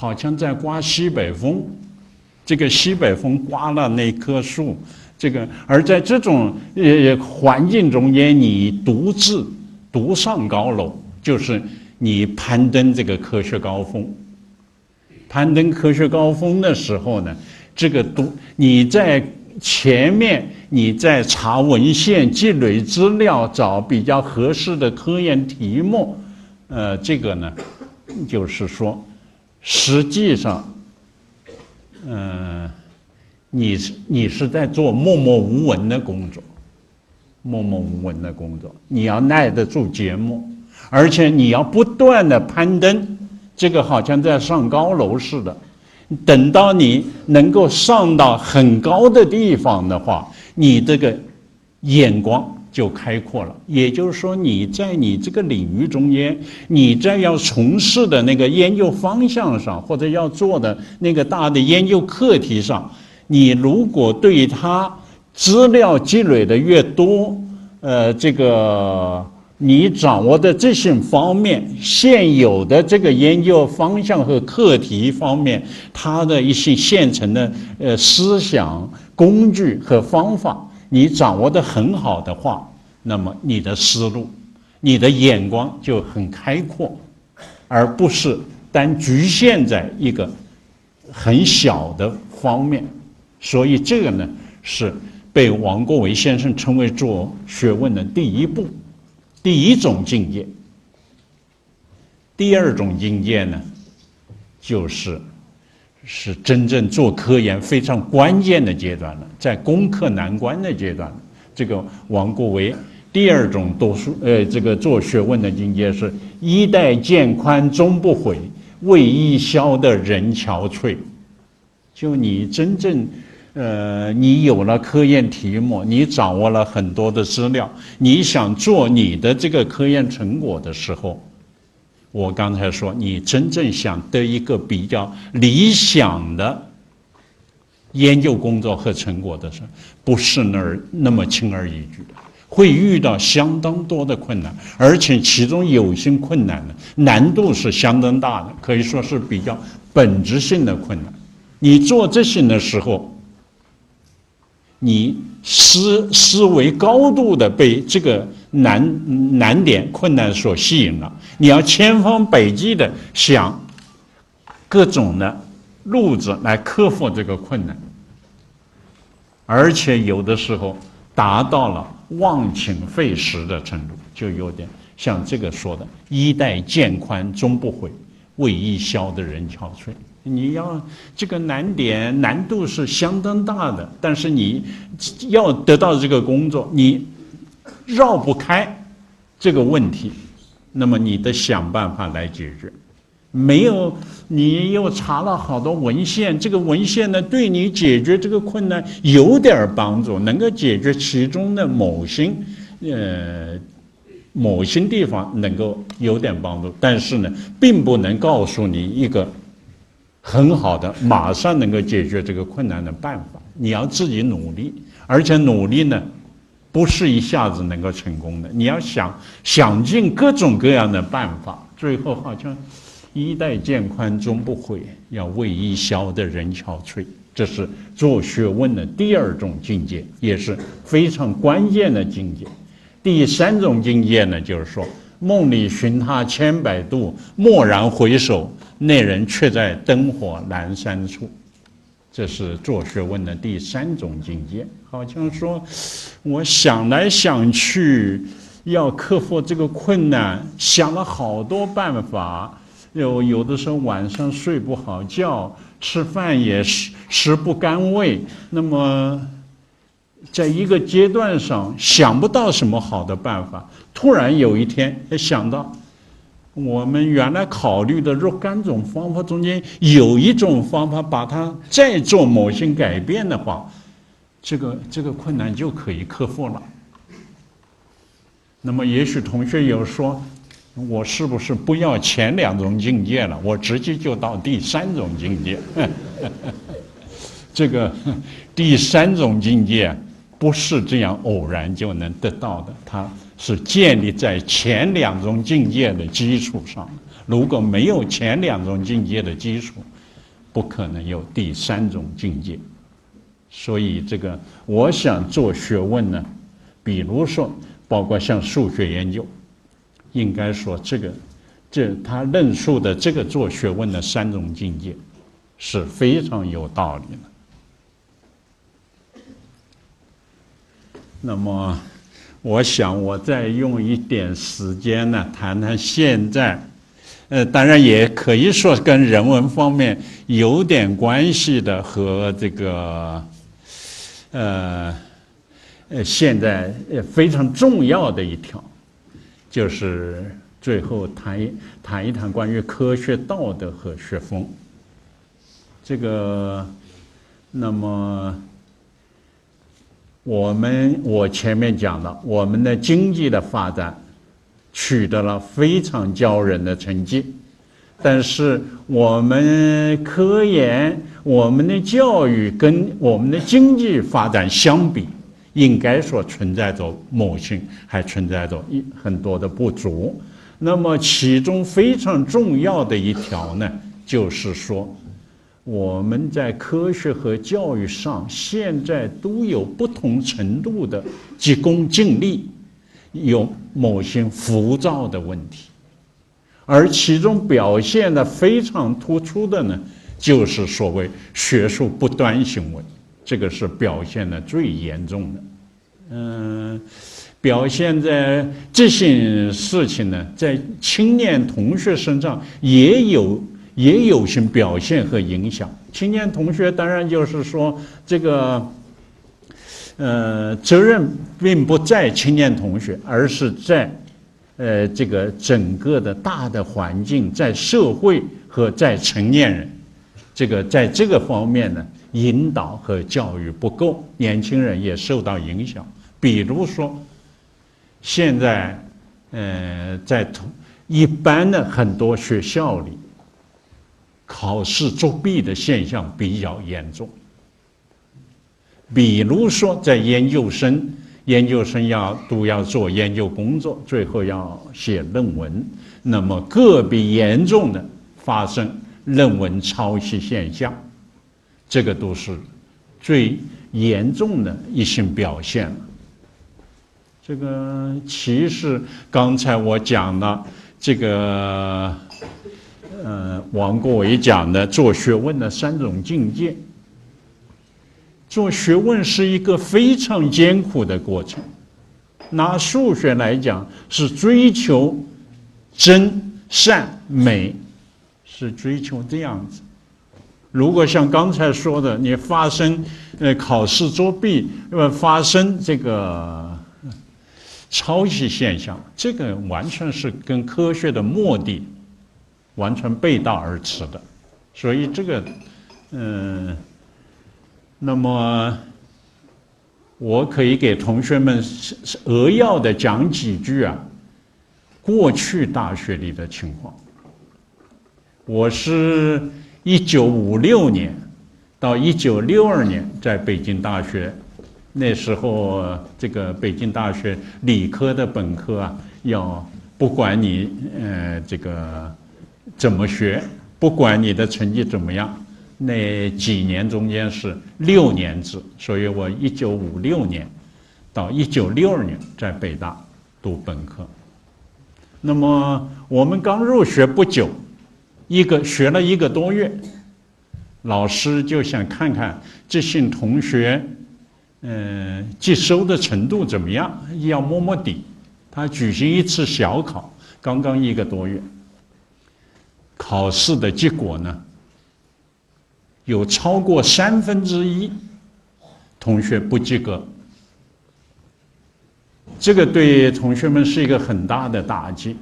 好像在刮西北风。这个西北风刮了那棵树，这个而在这种呃环境中间，你独自独上高楼，就是你攀登这个科学高峰。攀登科学高峰的时候呢，这个独你在。前面你在查文献、积累资料、找比较合适的科研题目，呃，这个呢，就是说，实际上，嗯，你是你是在做默默无闻的工作，默默无闻的工作，你要耐得住节目，而且你要不断的攀登，这个好像在上高楼似的。等到你能够上到很高的地方的话，你这个眼光就开阔了。也就是说，你在你这个领域中间，你在要从事的那个研究方向上，或者要做的那个大的研究课题上，你如果对它资料积累的越多，呃，这个。你掌握的这些方面，现有的这个研究方向和课题方面，它的一些现成的呃思想、工具和方法，你掌握的很好的话，那么你的思路、你的眼光就很开阔，而不是单局限在一个很小的方面，所以这个呢是被王国维先生称为做学问的第一步，第一种境界。第二种境界呢，就是是真正做科研非常关键的阶段了，在攻克难关的阶段。这个王国维第二种读书呃，这个做学问的境界是“衣带渐宽终不悔，为伊消得人憔悴”。就你真正，呃，你有了科研题目，你掌握了很多的资料，你想做你的这个科研成果的时候。我刚才说，你真正想得一个比较理想的研究工作和成果的时候，不是那儿那么轻而易举的，会遇到相当多的困难，而且其中有些困难呢，难度是相当大的，可以说是比较本质性的困难。你做这些的时候，你思思维高度的被这个。难难点困难所吸引了，你要千方百计的想各种的路子来克服这个困难，而且有的时候达到了忘情废食的程度，就有点像这个说的“衣带渐宽终不悔，为伊消得人憔悴”。你要这个难点难度是相当大的，但是你要得到这个工作，你。绕不开这个问题，那么你得想办法来解决。没有，你又查了好多文献，这个文献呢，对你解决这个困难有点帮助，能够解决其中的某些呃某些地方能够有点帮助，但是呢，并不能告诉你一个很好的马上能够解决这个困难的办法。你要自己努力，而且努力呢。不是一下子能够成功的，你要想想尽各种各样的办法，最后好像衣带渐宽终不悔，要为伊消得人憔悴。这是做学问的第二种境界，也是非常关键的境界。第三种境界呢，就是说梦里寻他千百度，蓦然回首，那人却在灯火阑珊处。这是做学问的第三种境界，好像说，我想来想去，要克服这个困难，想了好多办法，有有的时候晚上睡不好觉，吃饭也食食不甘味。那么，在一个阶段上想不到什么好的办法，突然有一天想到。我们原来考虑的若干种方法中间，有一种方法把它再做某些改变的话，这个这个困难就可以克服了。那么，也许同学有说，我是不是不要前两种境界了？我直接就到第三种境界。[laughs] 这个第三种境界不是这样偶然就能得到的，它。是建立在前两种境界的基础上，如果没有前两种境界的基础，不可能有第三种境界。所以，这个我想做学问呢，比如说，包括像数学研究，应该说这个，这他论述的这个做学问的三种境界，是非常有道理的。那么。我想，我再用一点时间呢，谈谈现在，呃，当然也可以说跟人文方面有点关系的和这个，呃，呃，现在非常重要的一条，就是最后谈一谈一谈关于科学道德和学风，这个，那么。我们我前面讲了，我们的经济的发展取得了非常骄人的成绩，但是我们科研、我们的教育跟我们的经济发展相比，应该说存在着某些还存在着一很多的不足。那么其中非常重要的一条呢，就是说。我们在科学和教育上现在都有不同程度的急功近利，有某些浮躁的问题，而其中表现的非常突出的呢，就是所谓学术不端行为，这个是表现的最严重的。嗯，表现在这些事情呢，在青年同学身上也有也有些表现和影响。青年同学当然就是说这个。呃，责任并不在青年同学，而是在，呃，这个整个的大的环境，在社会和在成年人，这个在这个方面呢，引导和教育不够，年轻人也受到影响。比如说，现在，呃，在同一般的很多学校里，考试作弊的现象比较严重。比如说，在研究生，研究生要都要做研究工作，最后要写论文。那么个别严重的发生论文抄袭现象，这个都是最严重的一些表现了。这个其实刚才我讲了，这个呃，王国维讲的做学问的三种境界。做学问是一个非常艰苦的过程。拿数学来讲，是追求真善美，是追求这样子。如果像刚才说的，你发生呃考试作弊，呃发生这个抄袭现象，这个完全是跟科学的目的完全背道而驰的。所以这个，嗯。那么，我可以给同学们扼要的讲几句啊，过去大学里的情况。我是一九五六年到一九六二年在北京大学，那时候这个北京大学理科的本科啊，要不管你呃这个怎么学，不管你的成绩怎么样。那几年中间是六年制，所以我一九五六年到一九六二年在北大读本科。那么我们刚入学不久，一个学了一个多月，老师就想看看这些同学，嗯，接收的程度怎么样，要摸摸底。他举行一次小考，刚刚一个多月，考试的结果呢？有超过三分之一同学不及格，这个对同学们是一个很大的打击，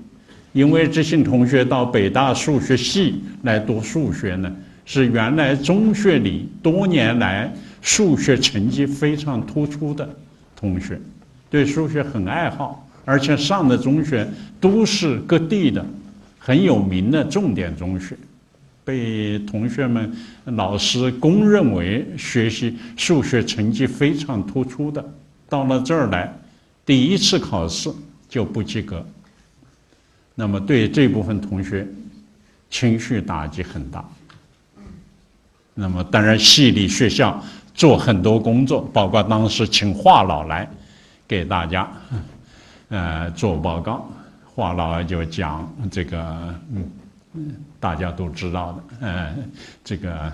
因为这些同学到北大数学系来读数学呢，是原来中学里多年来数学成绩非常突出的同学，对数学很爱好，而且上的中学都是各地的很有名的重点中学。被同学们、老师公认为学习数学成绩非常突出的，到了这儿来，第一次考试就不及格。那么对这部分同学，情绪打击很大。那么当然，系里学校做很多工作，包括当时请华老来给大家，呃，做报告。华老就讲这个，嗯。大家都知道的，嗯，这个，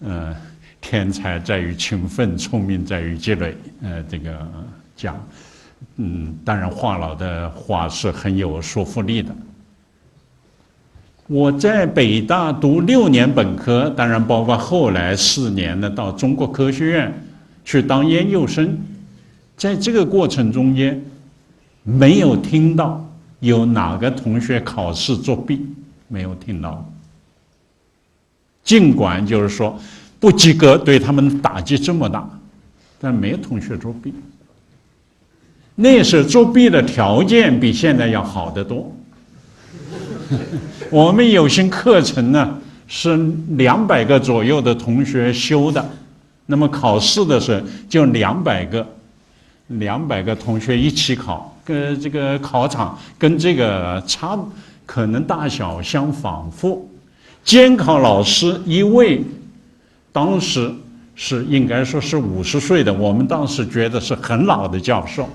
嗯，天才在于勤奋，聪明在于积累，呃，这个讲，嗯，当然华老的话是很有说服力的。我在北大读六年本科，当然包括后来四年呢到中国科学院去当研究生，在这个过程中间，没有听到有哪个同学考试作弊。没有听到，尽管就是说不及格对他们打击这么大，但没有同学作弊。那时作弊的条件比现在要好得多。[laughs] 我们有些课程呢是两百个左右的同学修的，那么考试的时候就两百个，两百个同学一起考，跟这个考场跟这个差。可能大小相仿佛，监考老师一位，当时是应该说是五十岁的，我们当时觉得是很老的教授。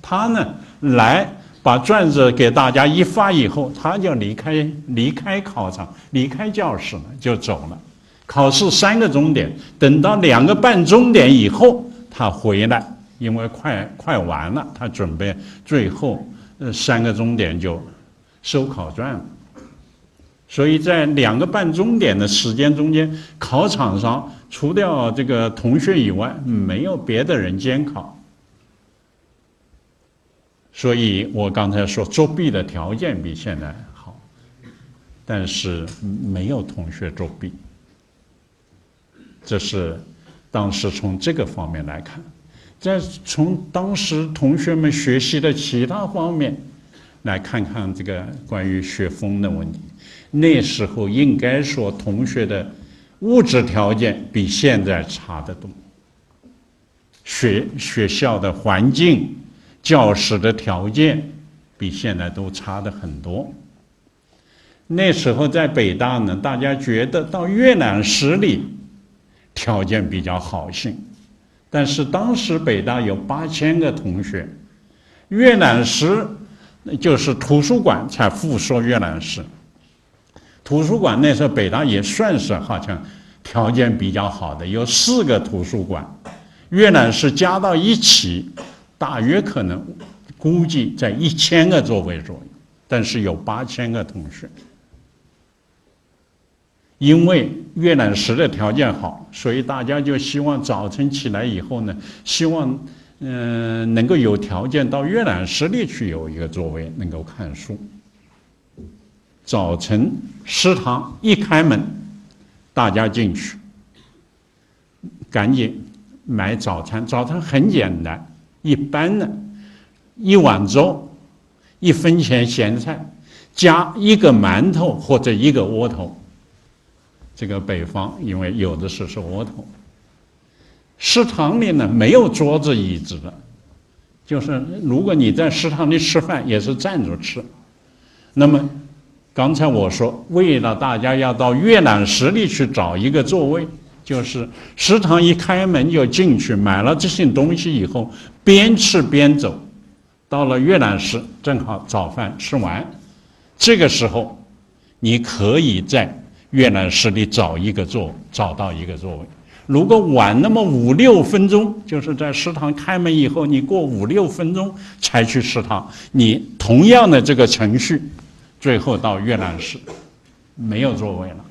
他呢来把卷子给大家一发以后，他就离开离开考场，离开教室了，就走了。考试三个钟点，等到两个半钟点以后，他回来，因为快快完了，他准备最后呃三个钟点就收考卷了。所以在两个半钟点的时间中间，考场上除掉这个同学以外，没有别的人监考。所以我刚才说作弊的条件比现在好，但是没有同学作弊。这是当时从这个方面来看，再从当时同学们学习的其他方面来看看这个关于学风的问题。那时候应该说同学的物质条件比现在差得多，学学校的环境。教室的条件比现在都差的很多。那时候在北大呢，大家觉得到阅览室里条件比较好些，但是当时北大有八千个同学，阅览室就是图书馆才附说阅览室。图书馆那时候北大也算是好像条件比较好的，有四个图书馆，阅览室加到一起。大约可能估计在一千个座位左右，但是有八千个同学。因为阅览室的条件好，所以大家就希望早晨起来以后呢，希望嗯能够有条件到阅览室里去有一个座位能够看书。早晨食堂一开门，大家进去，赶紧买早餐。早餐很简单。一般的，一碗粥，一分钱咸菜，加一个馒头或者一个窝头。这个北方因为有的是是窝头。食堂里呢没有桌子椅子的，就是如果你在食堂里吃饭也是站着吃。那么刚才我说，为了大家要到阅览室里去找一个座位。就是食堂一开门就进去，买了这些东西以后，边吃边走，到了阅览室正好早饭吃完，这个时候，你可以在阅览室里找一个座，找到一个座位。如果晚那么五六分钟，就是在食堂开门以后，你过五六分钟才去食堂，你同样的这个程序，最后到阅览室，没有座位了，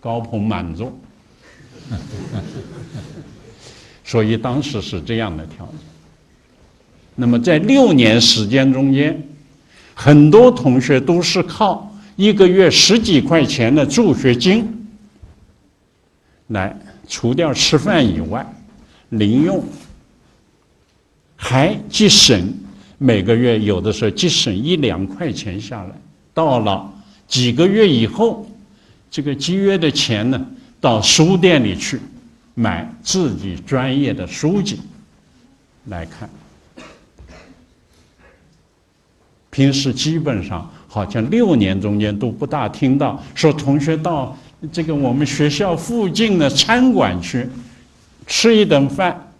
高朋满座。所以当时是这样的条件。那么在六年时间中间，很多同学都是靠一个月十几块钱的助学金来除掉吃饭以外，零用还既省每个月有的时候既省一两块钱下来，到了几个月以后，这个节约的钱呢？到书店里去买自己专业的书籍来看，平时基本上好像六年中间都不大听到说同学到这个我们学校附近的餐馆去吃一顿饭，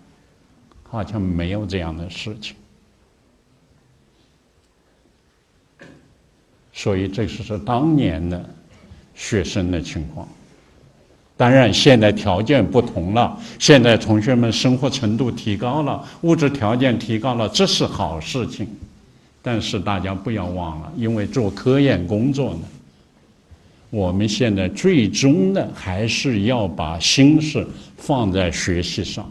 好像没有这样的事情。所以这是当年的学生的情况。当然，现在条件不同了。现在同学们生活程度提高了，物质条件提高了，这是好事情。但是大家不要忘了，因为做科研工作呢，我们现在最终的还是要把心思放在学习上，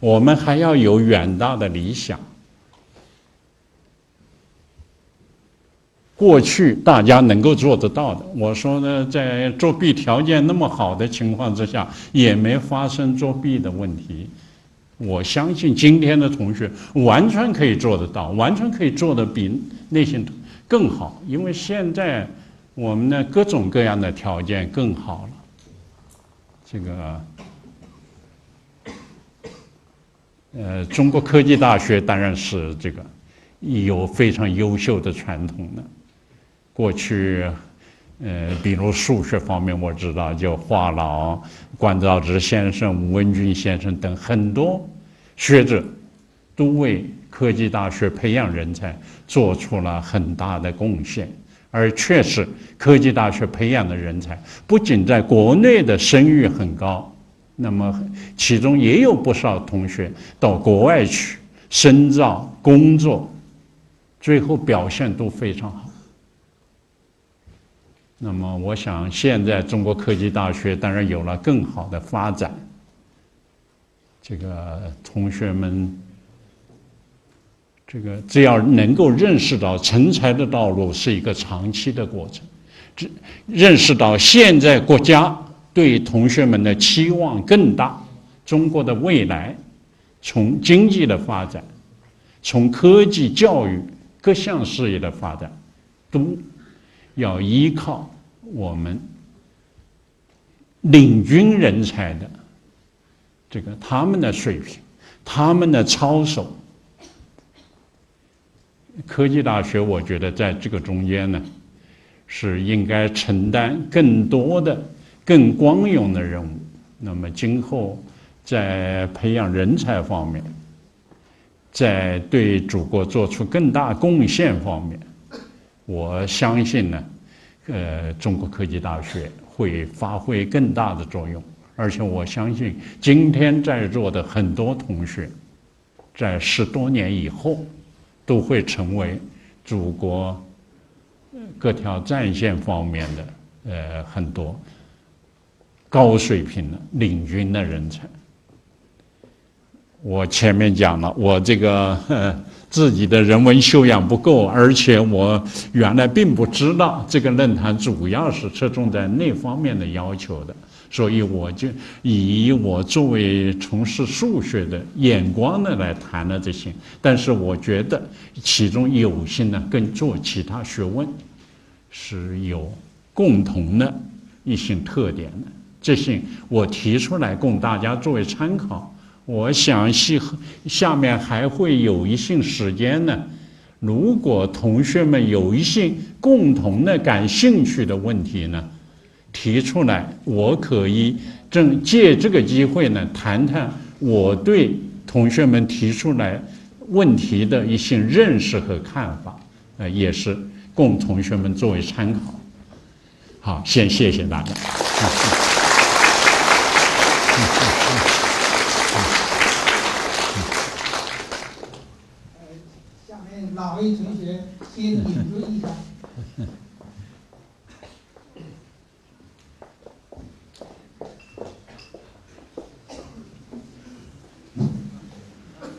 我们还要有远大的理想。过去大家能够做得到的，我说呢，在作弊条件那么好的情况之下，也没发生作弊的问题。我相信今天的同学完全可以做得到，完全可以做得比那些更好，因为现在我们的各种各样的条件更好了。这个，呃，中国科技大学当然是这个有非常优秀的传统的。过去，呃，比如数学方面，我知道，就华老、关照之先生、吴文君先生等很多学者，都为科技大学培养人才做出了很大的贡献。而确实科技大学培养的人才，不仅在国内的声誉很高，那么其中也有不少同学到国外去深造工作，最后表现都非常好。那么，我想现在中国科技大学当然有了更好的发展。这个同学们，这个只要能够认识到成才的道路是一个长期的过程，这认识到现在国家对同学们的期望更大，中国的未来从经济的发展，从科技、教育各项事业的发展，都。要依靠我们领军人才的这个他们的水平，他们的操守。科技大学，我觉得在这个中间呢，是应该承担更多的、更光荣的任务。那么今后在培养人才方面，在对祖国做出更大贡献方面。我相信呢，呃，中国科技大学会发挥更大的作用，而且我相信今天在座的很多同学，在十多年以后，都会成为祖国各条战线方面的呃很多高水平的领军的人才。我前面讲了，我这个。自己的人文修养不够，而且我原来并不知道这个论坛主要是侧重在那方面的要求的，所以我就以我作为从事数学的眼光呢来谈了这些。但是我觉得其中有些呢跟做其他学问是有共同的一些特点的，这些我提出来供大家作为参考。我想下下面还会有一些时间呢。如果同学们有一些共同的感兴趣的问题呢，提出来，我可以正借这个机会呢，谈谈我对同学们提出来问题的一些认识和看法，呃，也是供同学们作为参考。好，先谢谢大家。哪位同学先引入一下？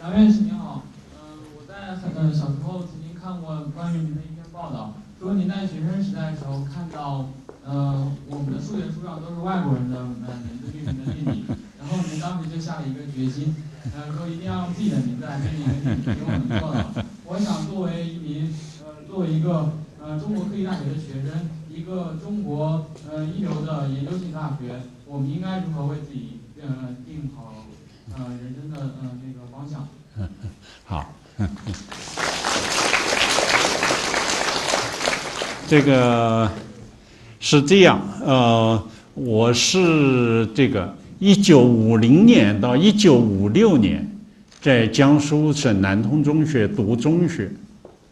杨院士您好，嗯，我在很小时候曾经看过关于您的一篇报道，说您在学生时代的时候看到，呃，我们的数学书上都是外国人的呃名字命名的定理，然后您当时就下了一个决心，呃，说一定要用自己的名字来命名一个定理，结果您做了。我想作为一名呃，作为一个呃中国科技大学的学生，一个中国呃一流的研究型大学，我们应该如何为自己呃定好呃人生的呃那个方向？[laughs] 好，[laughs] 这个是这样，呃，我是这个一九五零年到一九五六年。在江苏省南通中学读中学，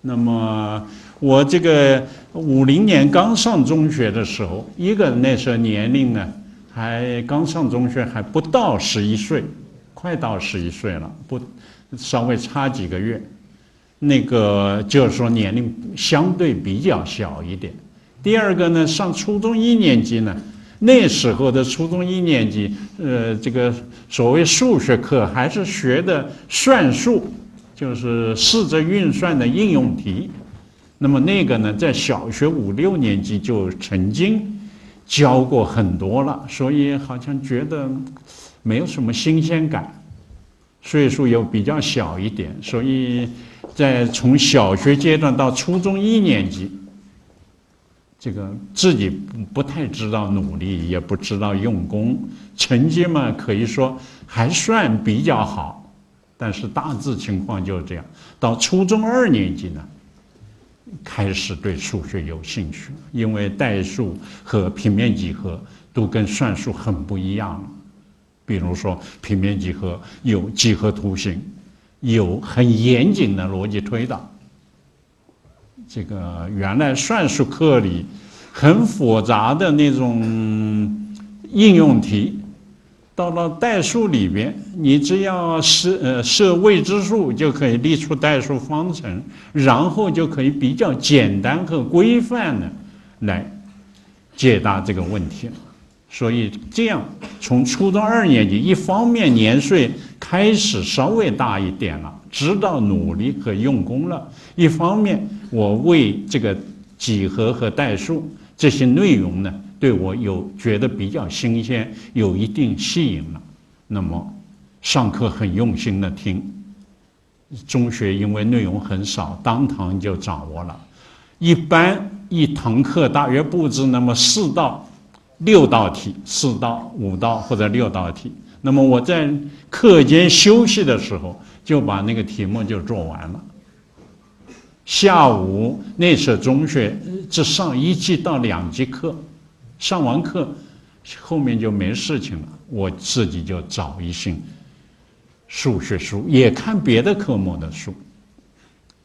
那么我这个五零年刚上中学的时候，一个那时候年龄呢，还刚上中学还不到十一岁，快到十一岁了，不稍微差几个月，那个就是说年龄相对比较小一点。第二个呢，上初中一年级呢。那时候的初中一年级，呃，这个所谓数学课还是学的算术，就是四则运算的应用题。那么那个呢，在小学五六年级就曾经教过很多了，所以好像觉得没有什么新鲜感。岁数又比较小一点，所以在从小学阶段到初中一年级。这个自己不太知道努力，也不知道用功，成绩嘛可以说还算比较好，但是大致情况就是这样。到初中二年级呢，开始对数学有兴趣，因为代数和平面几何都跟算术很不一样。比如说平面几何有几何图形，有很严谨的逻辑推导。这个原来算术课里很复杂的那种应用题，到了代数里边，你只要设呃设未知数，就可以列出代数方程，然后就可以比较简单和规范的来解答这个问题了。所以这样，从初中二年级，一方面年岁开始稍微大一点了，知道努力和用功了；一方面，我为这个几何和代数这些内容呢，对我有觉得比较新鲜，有一定吸引了。那么，上课很用心的听。中学因为内容很少，当堂就掌握了。一般一堂课大约布置那么四到。六道题，四道、五道或者六道题。那么我在课间休息的时候，就把那个题目就做完了。下午那时候中学只上一节到两节课，上完课后面就没事情了，我自己就找一些数学书，也看别的科目的书，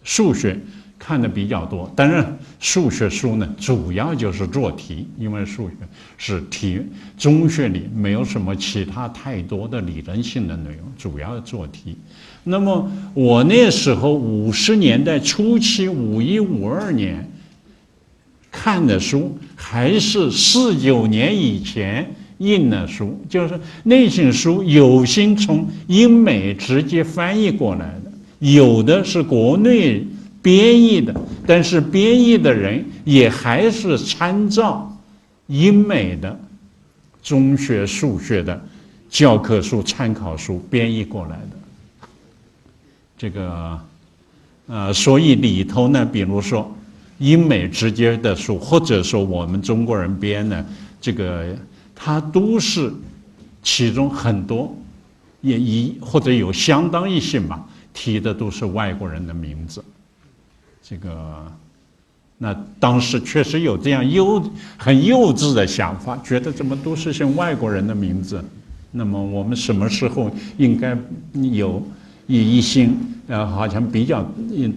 数学。看的比较多，当然数学书呢，主要就是做题，因为数学是题，中学里没有什么其他太多的理论性的内容，主要做题。那么我那时候五十年代初期，五一五二年看的书，还是四九年以前印的书，就是那些书有心从英美直接翻译过来的，有的是国内。编译的，但是编译的人也还是参照英美的中学数学的教科书、参考书编译过来的。这个，呃，所以里头呢，比如说英美直接的书，或者说我们中国人编的，这个它都是其中很多也一或者有相当一些嘛，提的都是外国人的名字。这个，那当时确实有这样幼很幼稚的想法，觉得怎么都是些外国人的名字，那么我们什么时候应该有以一些呃好像比较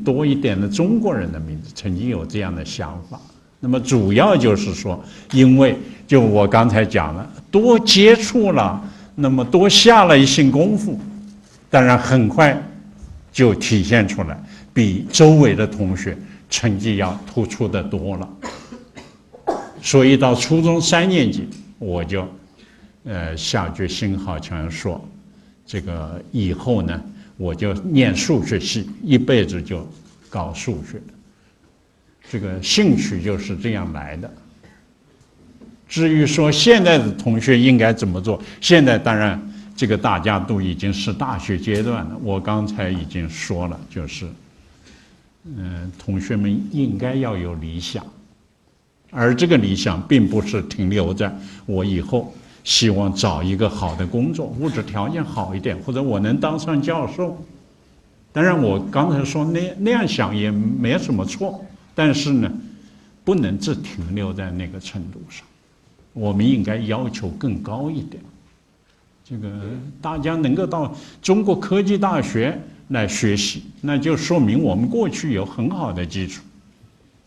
多一点的中国人的名字？曾经有这样的想法。那么主要就是说，因为就我刚才讲了，多接触了，那么多下了一些功夫，当然很快就体现出来。比周围的同学成绩要突出的多了，所以到初中三年级，我就，呃，下决心好像说，这个以后呢，我就念数学系，一辈子就搞数学，这个兴趣就是这样来的。至于说现在的同学应该怎么做，现在当然这个大家都已经是大学阶段了，我刚才已经说了，就是。嗯，同学们应该要有理想，而这个理想并不是停留在我以后希望找一个好的工作，物质条件好一点，或者我能当上教授。当然，我刚才说那那样想也没什么错，但是呢，不能只停留在那个程度上，我们应该要求更高一点。这个大家能够到中国科技大学。来学习，那就说明我们过去有很好的基础。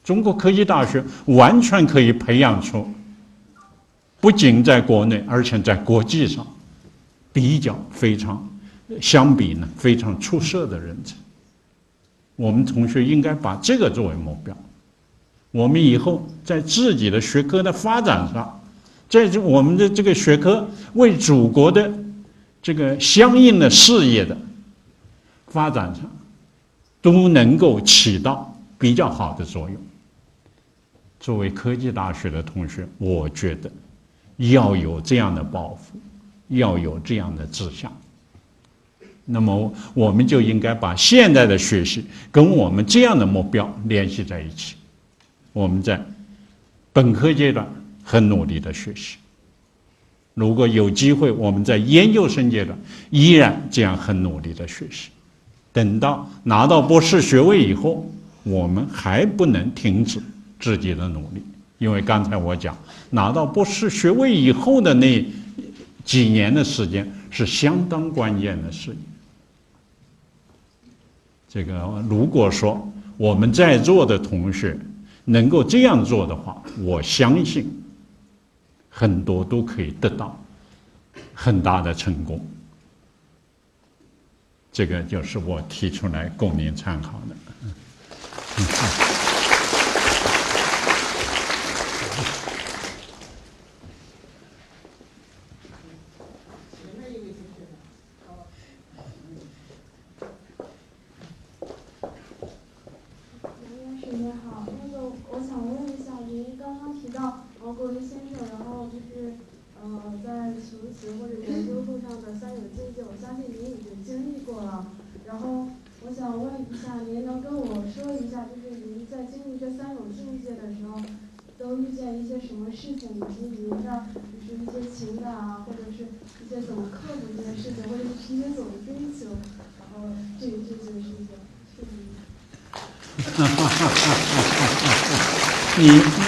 中国科技大学完全可以培养出，不仅在国内，而且在国际上比较非常相比呢非常出色的人才。我们同学应该把这个作为目标。我们以后在自己的学科的发展上，在这我们的这个学科为祖国的这个相应的事业的。发展上都能够起到比较好的作用。作为科技大学的同学，我觉得要有这样的抱负，要有这样的志向。那么，我们就应该把现在的学习跟我们这样的目标联系在一起。我们在本科阶段很努力的学习，如果有机会，我们在研究生阶段依然这样很努力的学习。等到拿到博士学位以后，我们还不能停止自己的努力，因为刚才我讲，拿到博士学位以后的那几年的时间是相当关键的事情。这个如果说我们在座的同学能够这样做的话，我相信很多都可以得到很大的成功。这个就是我提出来供您参考的。我想问一下您刚刚提到毛国维先生，然后就是呃，在求学或者研究路上的三种境界，我相信您已经经历过了。然后，我想问一下，您能跟我说一下，就是您在经历这三种境界的时候，都遇见一些什么事情，以及您的就是一些情感啊，或者是一些怎么克服这些事情，或者是一些怎么追求，然后这这些事情，嗯。哈哈哈哈哈！哈哈，你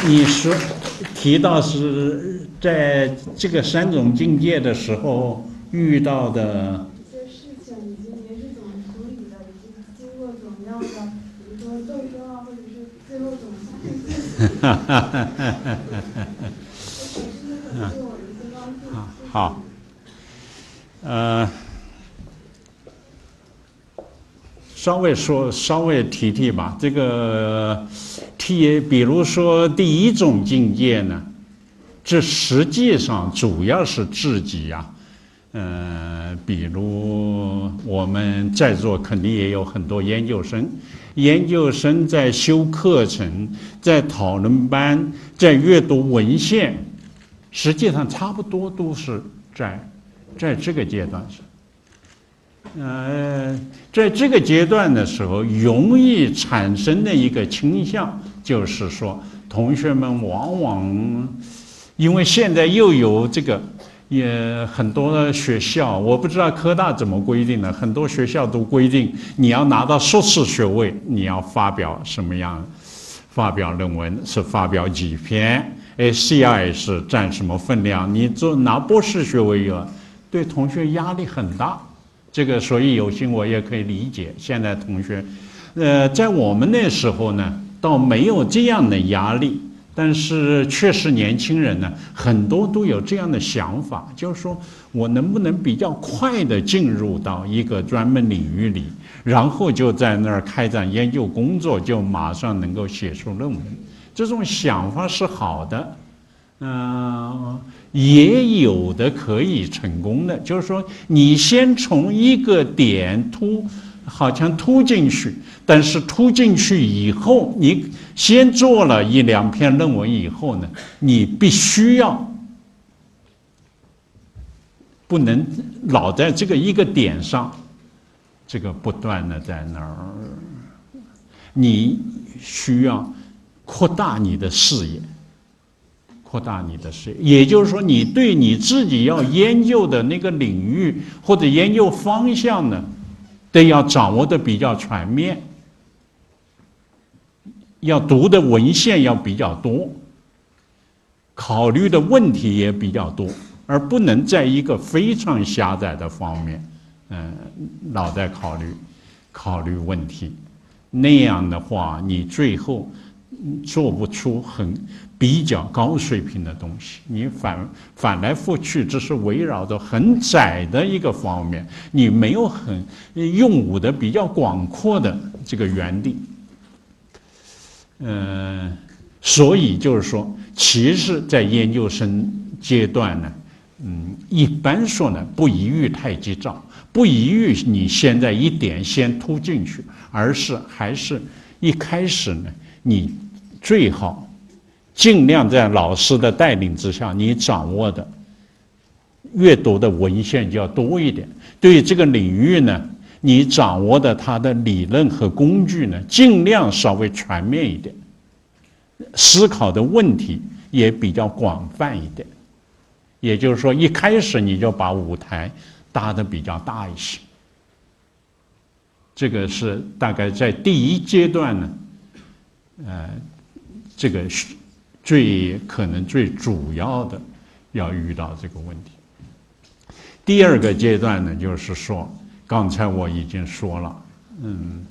你说。斗争啊，或者是最后怎么发现自己。哈哈哈哈哈哈！对我一些帮助。[laughs] 好，呃，稍微说，稍微提提吧，这个。提，比如说第一种境界呢，这实际上主要是自己呀，嗯，比如我们在座肯定也有很多研究生，研究生在修课程，在讨论班，在阅读文献，实际上差不多都是在在这个阶段上。呃，在这个阶段的时候，容易产生的一个倾向。就是说，同学们往往因为现在又有这个，也很多的学校，我不知道科大怎么规定的，很多学校都规定你要拿到硕士学位，你要发表什么样，发表论文是发表几篇，SCI 是占什么分量？你做拿博士学位了，对同学压力很大，这个所以有心我也可以理解。现在同学，呃，在我们那时候呢。倒没有这样的压力，但是确实年轻人呢，很多都有这样的想法，就是说我能不能比较快的进入到一个专门领域里，然后就在那儿开展研究工作，就马上能够写出论文。这种想法是好的，嗯，也有的可以成功的，就是说你先从一个点突。好像突进去，但是突进去以后，你先做了一两篇论文以后呢，你必须要不能老在这个一个点上，这个不断的在那儿，你需要扩大你的视野，扩大你的视野，也就是说，你对你自己要研究的那个领域或者研究方向呢。得要掌握的比较全面，要读的文献要比较多，考虑的问题也比较多，而不能在一个非常狭窄的方面，嗯，老在考虑考虑问题，那样的话，你最后做不出很。比较高水平的东西，你反反来覆去，只是围绕着很窄的一个方面，你没有很用武的比较广阔的这个园地。嗯，所以就是说，其实，在研究生阶段呢，嗯，一般说呢，不宜于太急躁，不宜于你现在一点先突进去，而是还是一开始呢，你最好。尽量在老师的带领之下，你掌握的阅读的文献就要多一点。对于这个领域呢，你掌握的它的理论和工具呢，尽量稍微全面一点，思考的问题也比较广泛一点。也就是说，一开始你就把舞台搭的比较大一些。这个是大概在第一阶段呢，呃，这个最可能最主要的要遇到这个问题。第二个阶段呢，就是说，刚才我已经说了，嗯，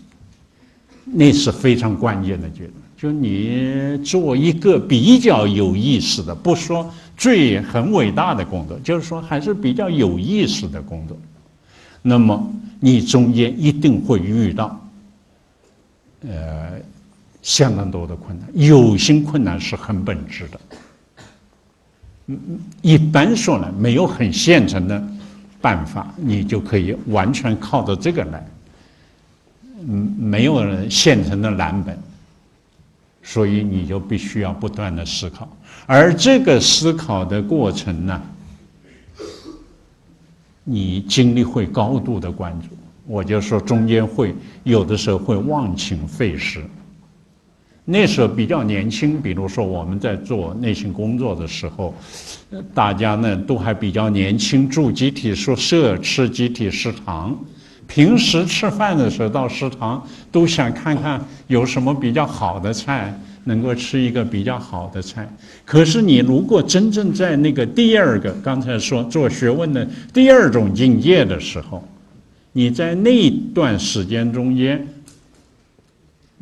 那是非常关键的阶段。就你做一个比较有意思的，不说最很伟大的工作，就是说还是比较有意思的工作，那么你中间一定会遇到，呃，相当多的困难。有些困难是很本质的，嗯，一般说呢，没有很现成的办法，你就可以完全靠着这个来。嗯，没有现成的蓝本，所以你就必须要不断的思考，而这个思考的过程呢，你精力会高度的关注。我就说中间会有的时候会忘情废事。那时候比较年轻，比如说我们在做内心工作的时候，大家呢都还比较年轻，住集体宿舍，吃集体食堂。平时吃饭的时候到食堂都想看看有什么比较好的菜，能够吃一个比较好的菜。可是你如果真正在那个第二个刚才说做学问的第二种境界的时候，你在那段时间中间，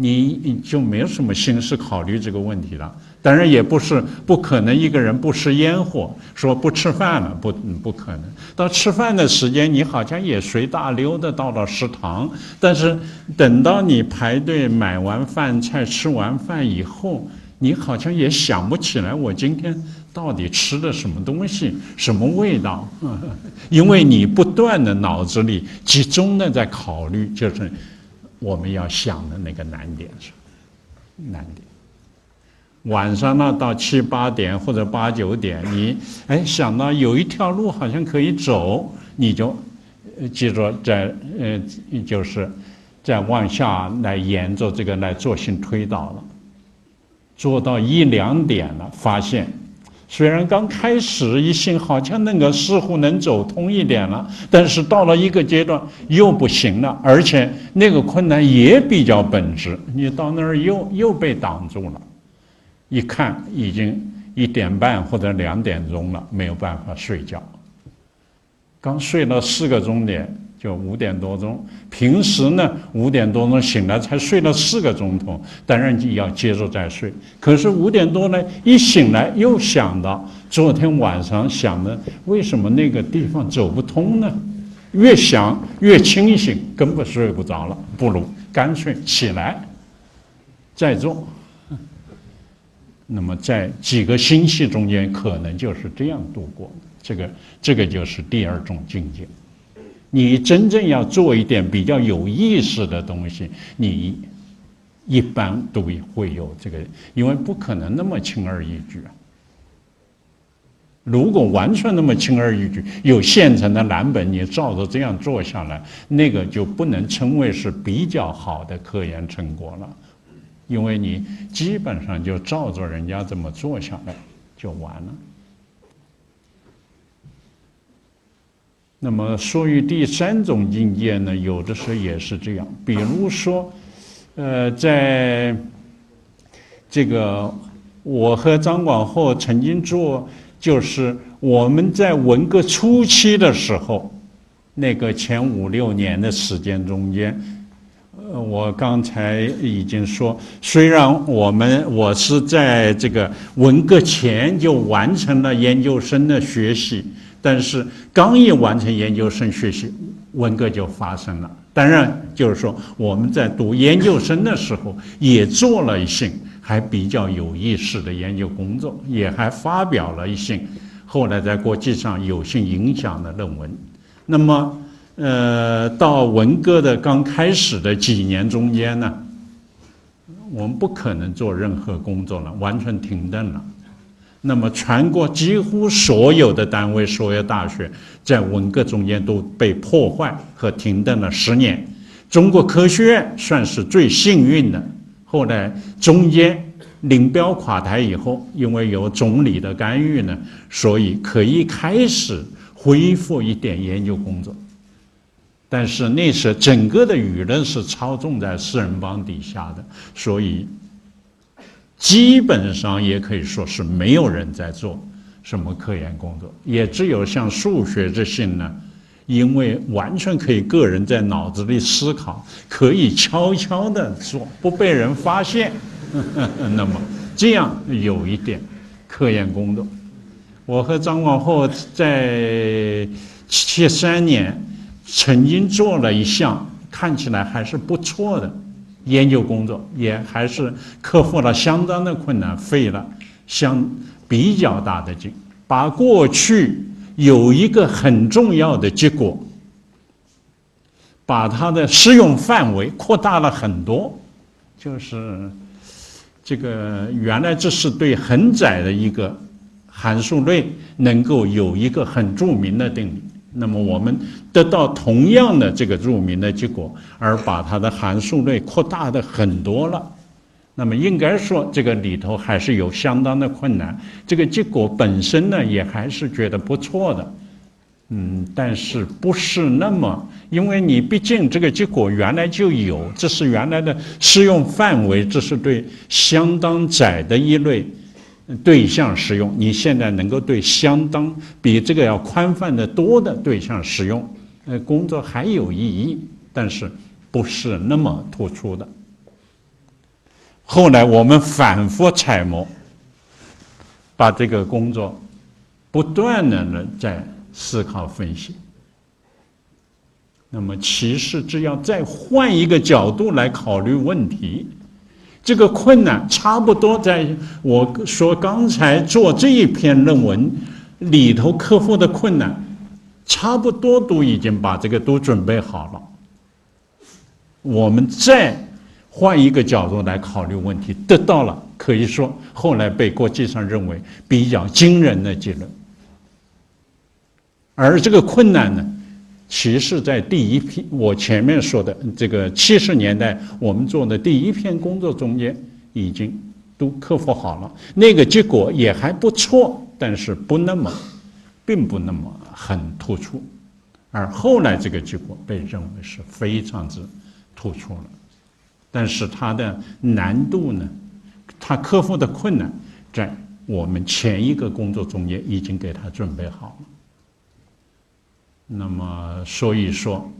你就没有什么心思考虑这个问题了。当然也不是不可能，一个人不食烟火，说不吃饭了，不不可能。到吃饭的时间，你好像也随大溜的到了食堂，但是等到你排队买完饭菜、吃完饭以后，你好像也想不起来我今天到底吃的什么东西、什么味道，[laughs] 因为你不断的脑子里集中的在考虑，就是我们要想的那个难点是，难点。晚上呢，到七八点或者八九点，你哎想到有一条路好像可以走，你就记住在呃，就是在往下来沿着这个来做性推导了。做到一两点了，发现虽然刚开始一信好像那个似乎能走通一点了，但是到了一个阶段又不行了，而且那个困难也比较本质，你到那儿又又被挡住了。一看已经一点半或者两点钟了，没有办法睡觉。刚睡了四个钟点，就五点多钟。平时呢，五点多钟醒来才睡了四个钟头，当然就要接着再睡。可是五点多呢，一醒来又想到昨天晚上想的，为什么那个地方走不通呢？越想越清醒，根本睡不着了。不如干脆起来再做。那么在几个星期中间，可能就是这样度过。这个，这个就是第二种境界。你真正要做一点比较有意思的东西，你一般都会有这个，因为不可能那么轻而易举啊。如果完全那么轻而易举，有现成的蓝本，你照着这样做下来，那个就不能称为是比较好的科研成果了。因为你基本上就照着人家这么做下来就完了。那么，属于第三种境界呢，有的时候也是这样。比如说，呃，在这个我和张广厚曾经做，就是我们在文革初期的时候，那个前五六年的时间中间。呃，我刚才已经说，虽然我们我是在这个文革前就完成了研究生的学习，但是刚一完成研究生学习，文革就发生了。当然，就是说我们在读研究生的时候，也做了一些还比较有意思的研究工作，也还发表了一些后来在国际上有些影响的论文。那么。呃，到文革的刚开始的几年中间呢，我们不可能做任何工作了，完全停顿了。那么，全国几乎所有的单位、所有大学，在文革中间都被破坏和停顿了十年。中国科学院算是最幸运的，后来中间林彪垮台以后，因为有总理的干预呢，所以可以开始恢复一点研究工作。但是那时整个的舆论是操纵在四人帮底下的，所以基本上也可以说是没有人在做什么科研工作，也只有像数学这些呢，因为完全可以个人在脑子里思考，可以悄悄的做，不被人发现。[laughs] 那么这样有一点科研工作。我和张广厚在七三年曾经做了一项看起来还是不错的研究工作，也还是克服了相当的困难，费了相比较大的劲，把过去有一个很重要的结果，把它的适用范围扩大了很多，就是这个原来这是对很窄的一个。函数类能够有一个很著名的定理，那么我们得到同样的这个著名的结果，而把它的函数类扩大的很多了，那么应该说这个里头还是有相当的困难。这个结果本身呢，也还是觉得不错的，嗯，但是不是那么，因为你毕竟这个结果原来就有，这是原来的适用范围，这是对相当窄的一类。对象使用，你现在能够对相当比这个要宽泛的多的对象使用，呃，工作还有意义，但是不是那么突出的。后来我们反复揣摩，把这个工作不断的呢在思考分析。那么，其实只要再换一个角度来考虑问题。这个困难差不多，在我说刚才做这一篇论文里头克服的困难，差不多都已经把这个都准备好了。我们再换一个角度来考虑问题，得到了可以说后来被国际上认为比较惊人的结论。而这个困难呢？其实，在第一批我前面说的这个七十年代我们做的第一篇工作中间，已经都克服好了，那个结果也还不错，但是不那么，并不那么很突出，而后来这个结果被认为是非常之突出了，但是它的难度呢，它克服的困难，在我们前一个工作中间已经给他准备好了。那么，所以说，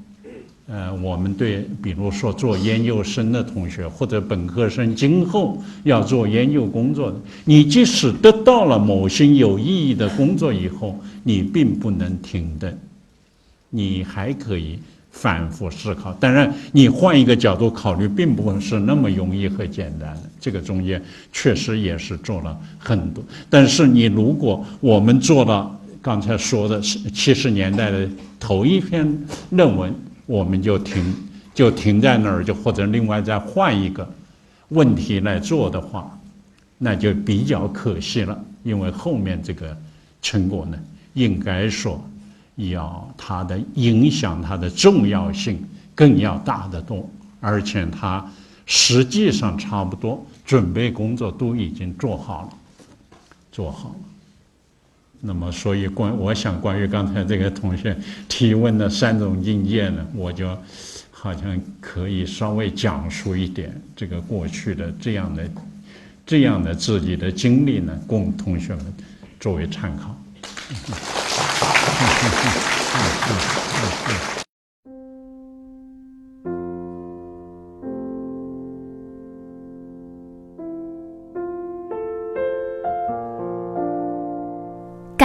呃，我们对，比如说做研究生的同学或者本科生，今后要做研究工作的，你即使得到了某些有意义的工作以后，你并不能停顿，你还可以反复思考。当然，你换一个角度考虑，并不是那么容易和简单的。这个中间确实也是做了很多。但是，你如果我们做了。刚才说的是七十年代的头一篇论文，我们就停，就停在那儿，就或者另外再换一个问题来做的话，那就比较可惜了。因为后面这个成果呢，应该说要它的影响、它的重要性更要大得多，而且它实际上差不多准备工作都已经做好了，做好了。那么，所以关我想关于刚才这个同学提问的三种境界呢，我就好像可以稍微讲述一点这个过去的这样的这样的自己的经历呢，供同学们作为参考。[laughs]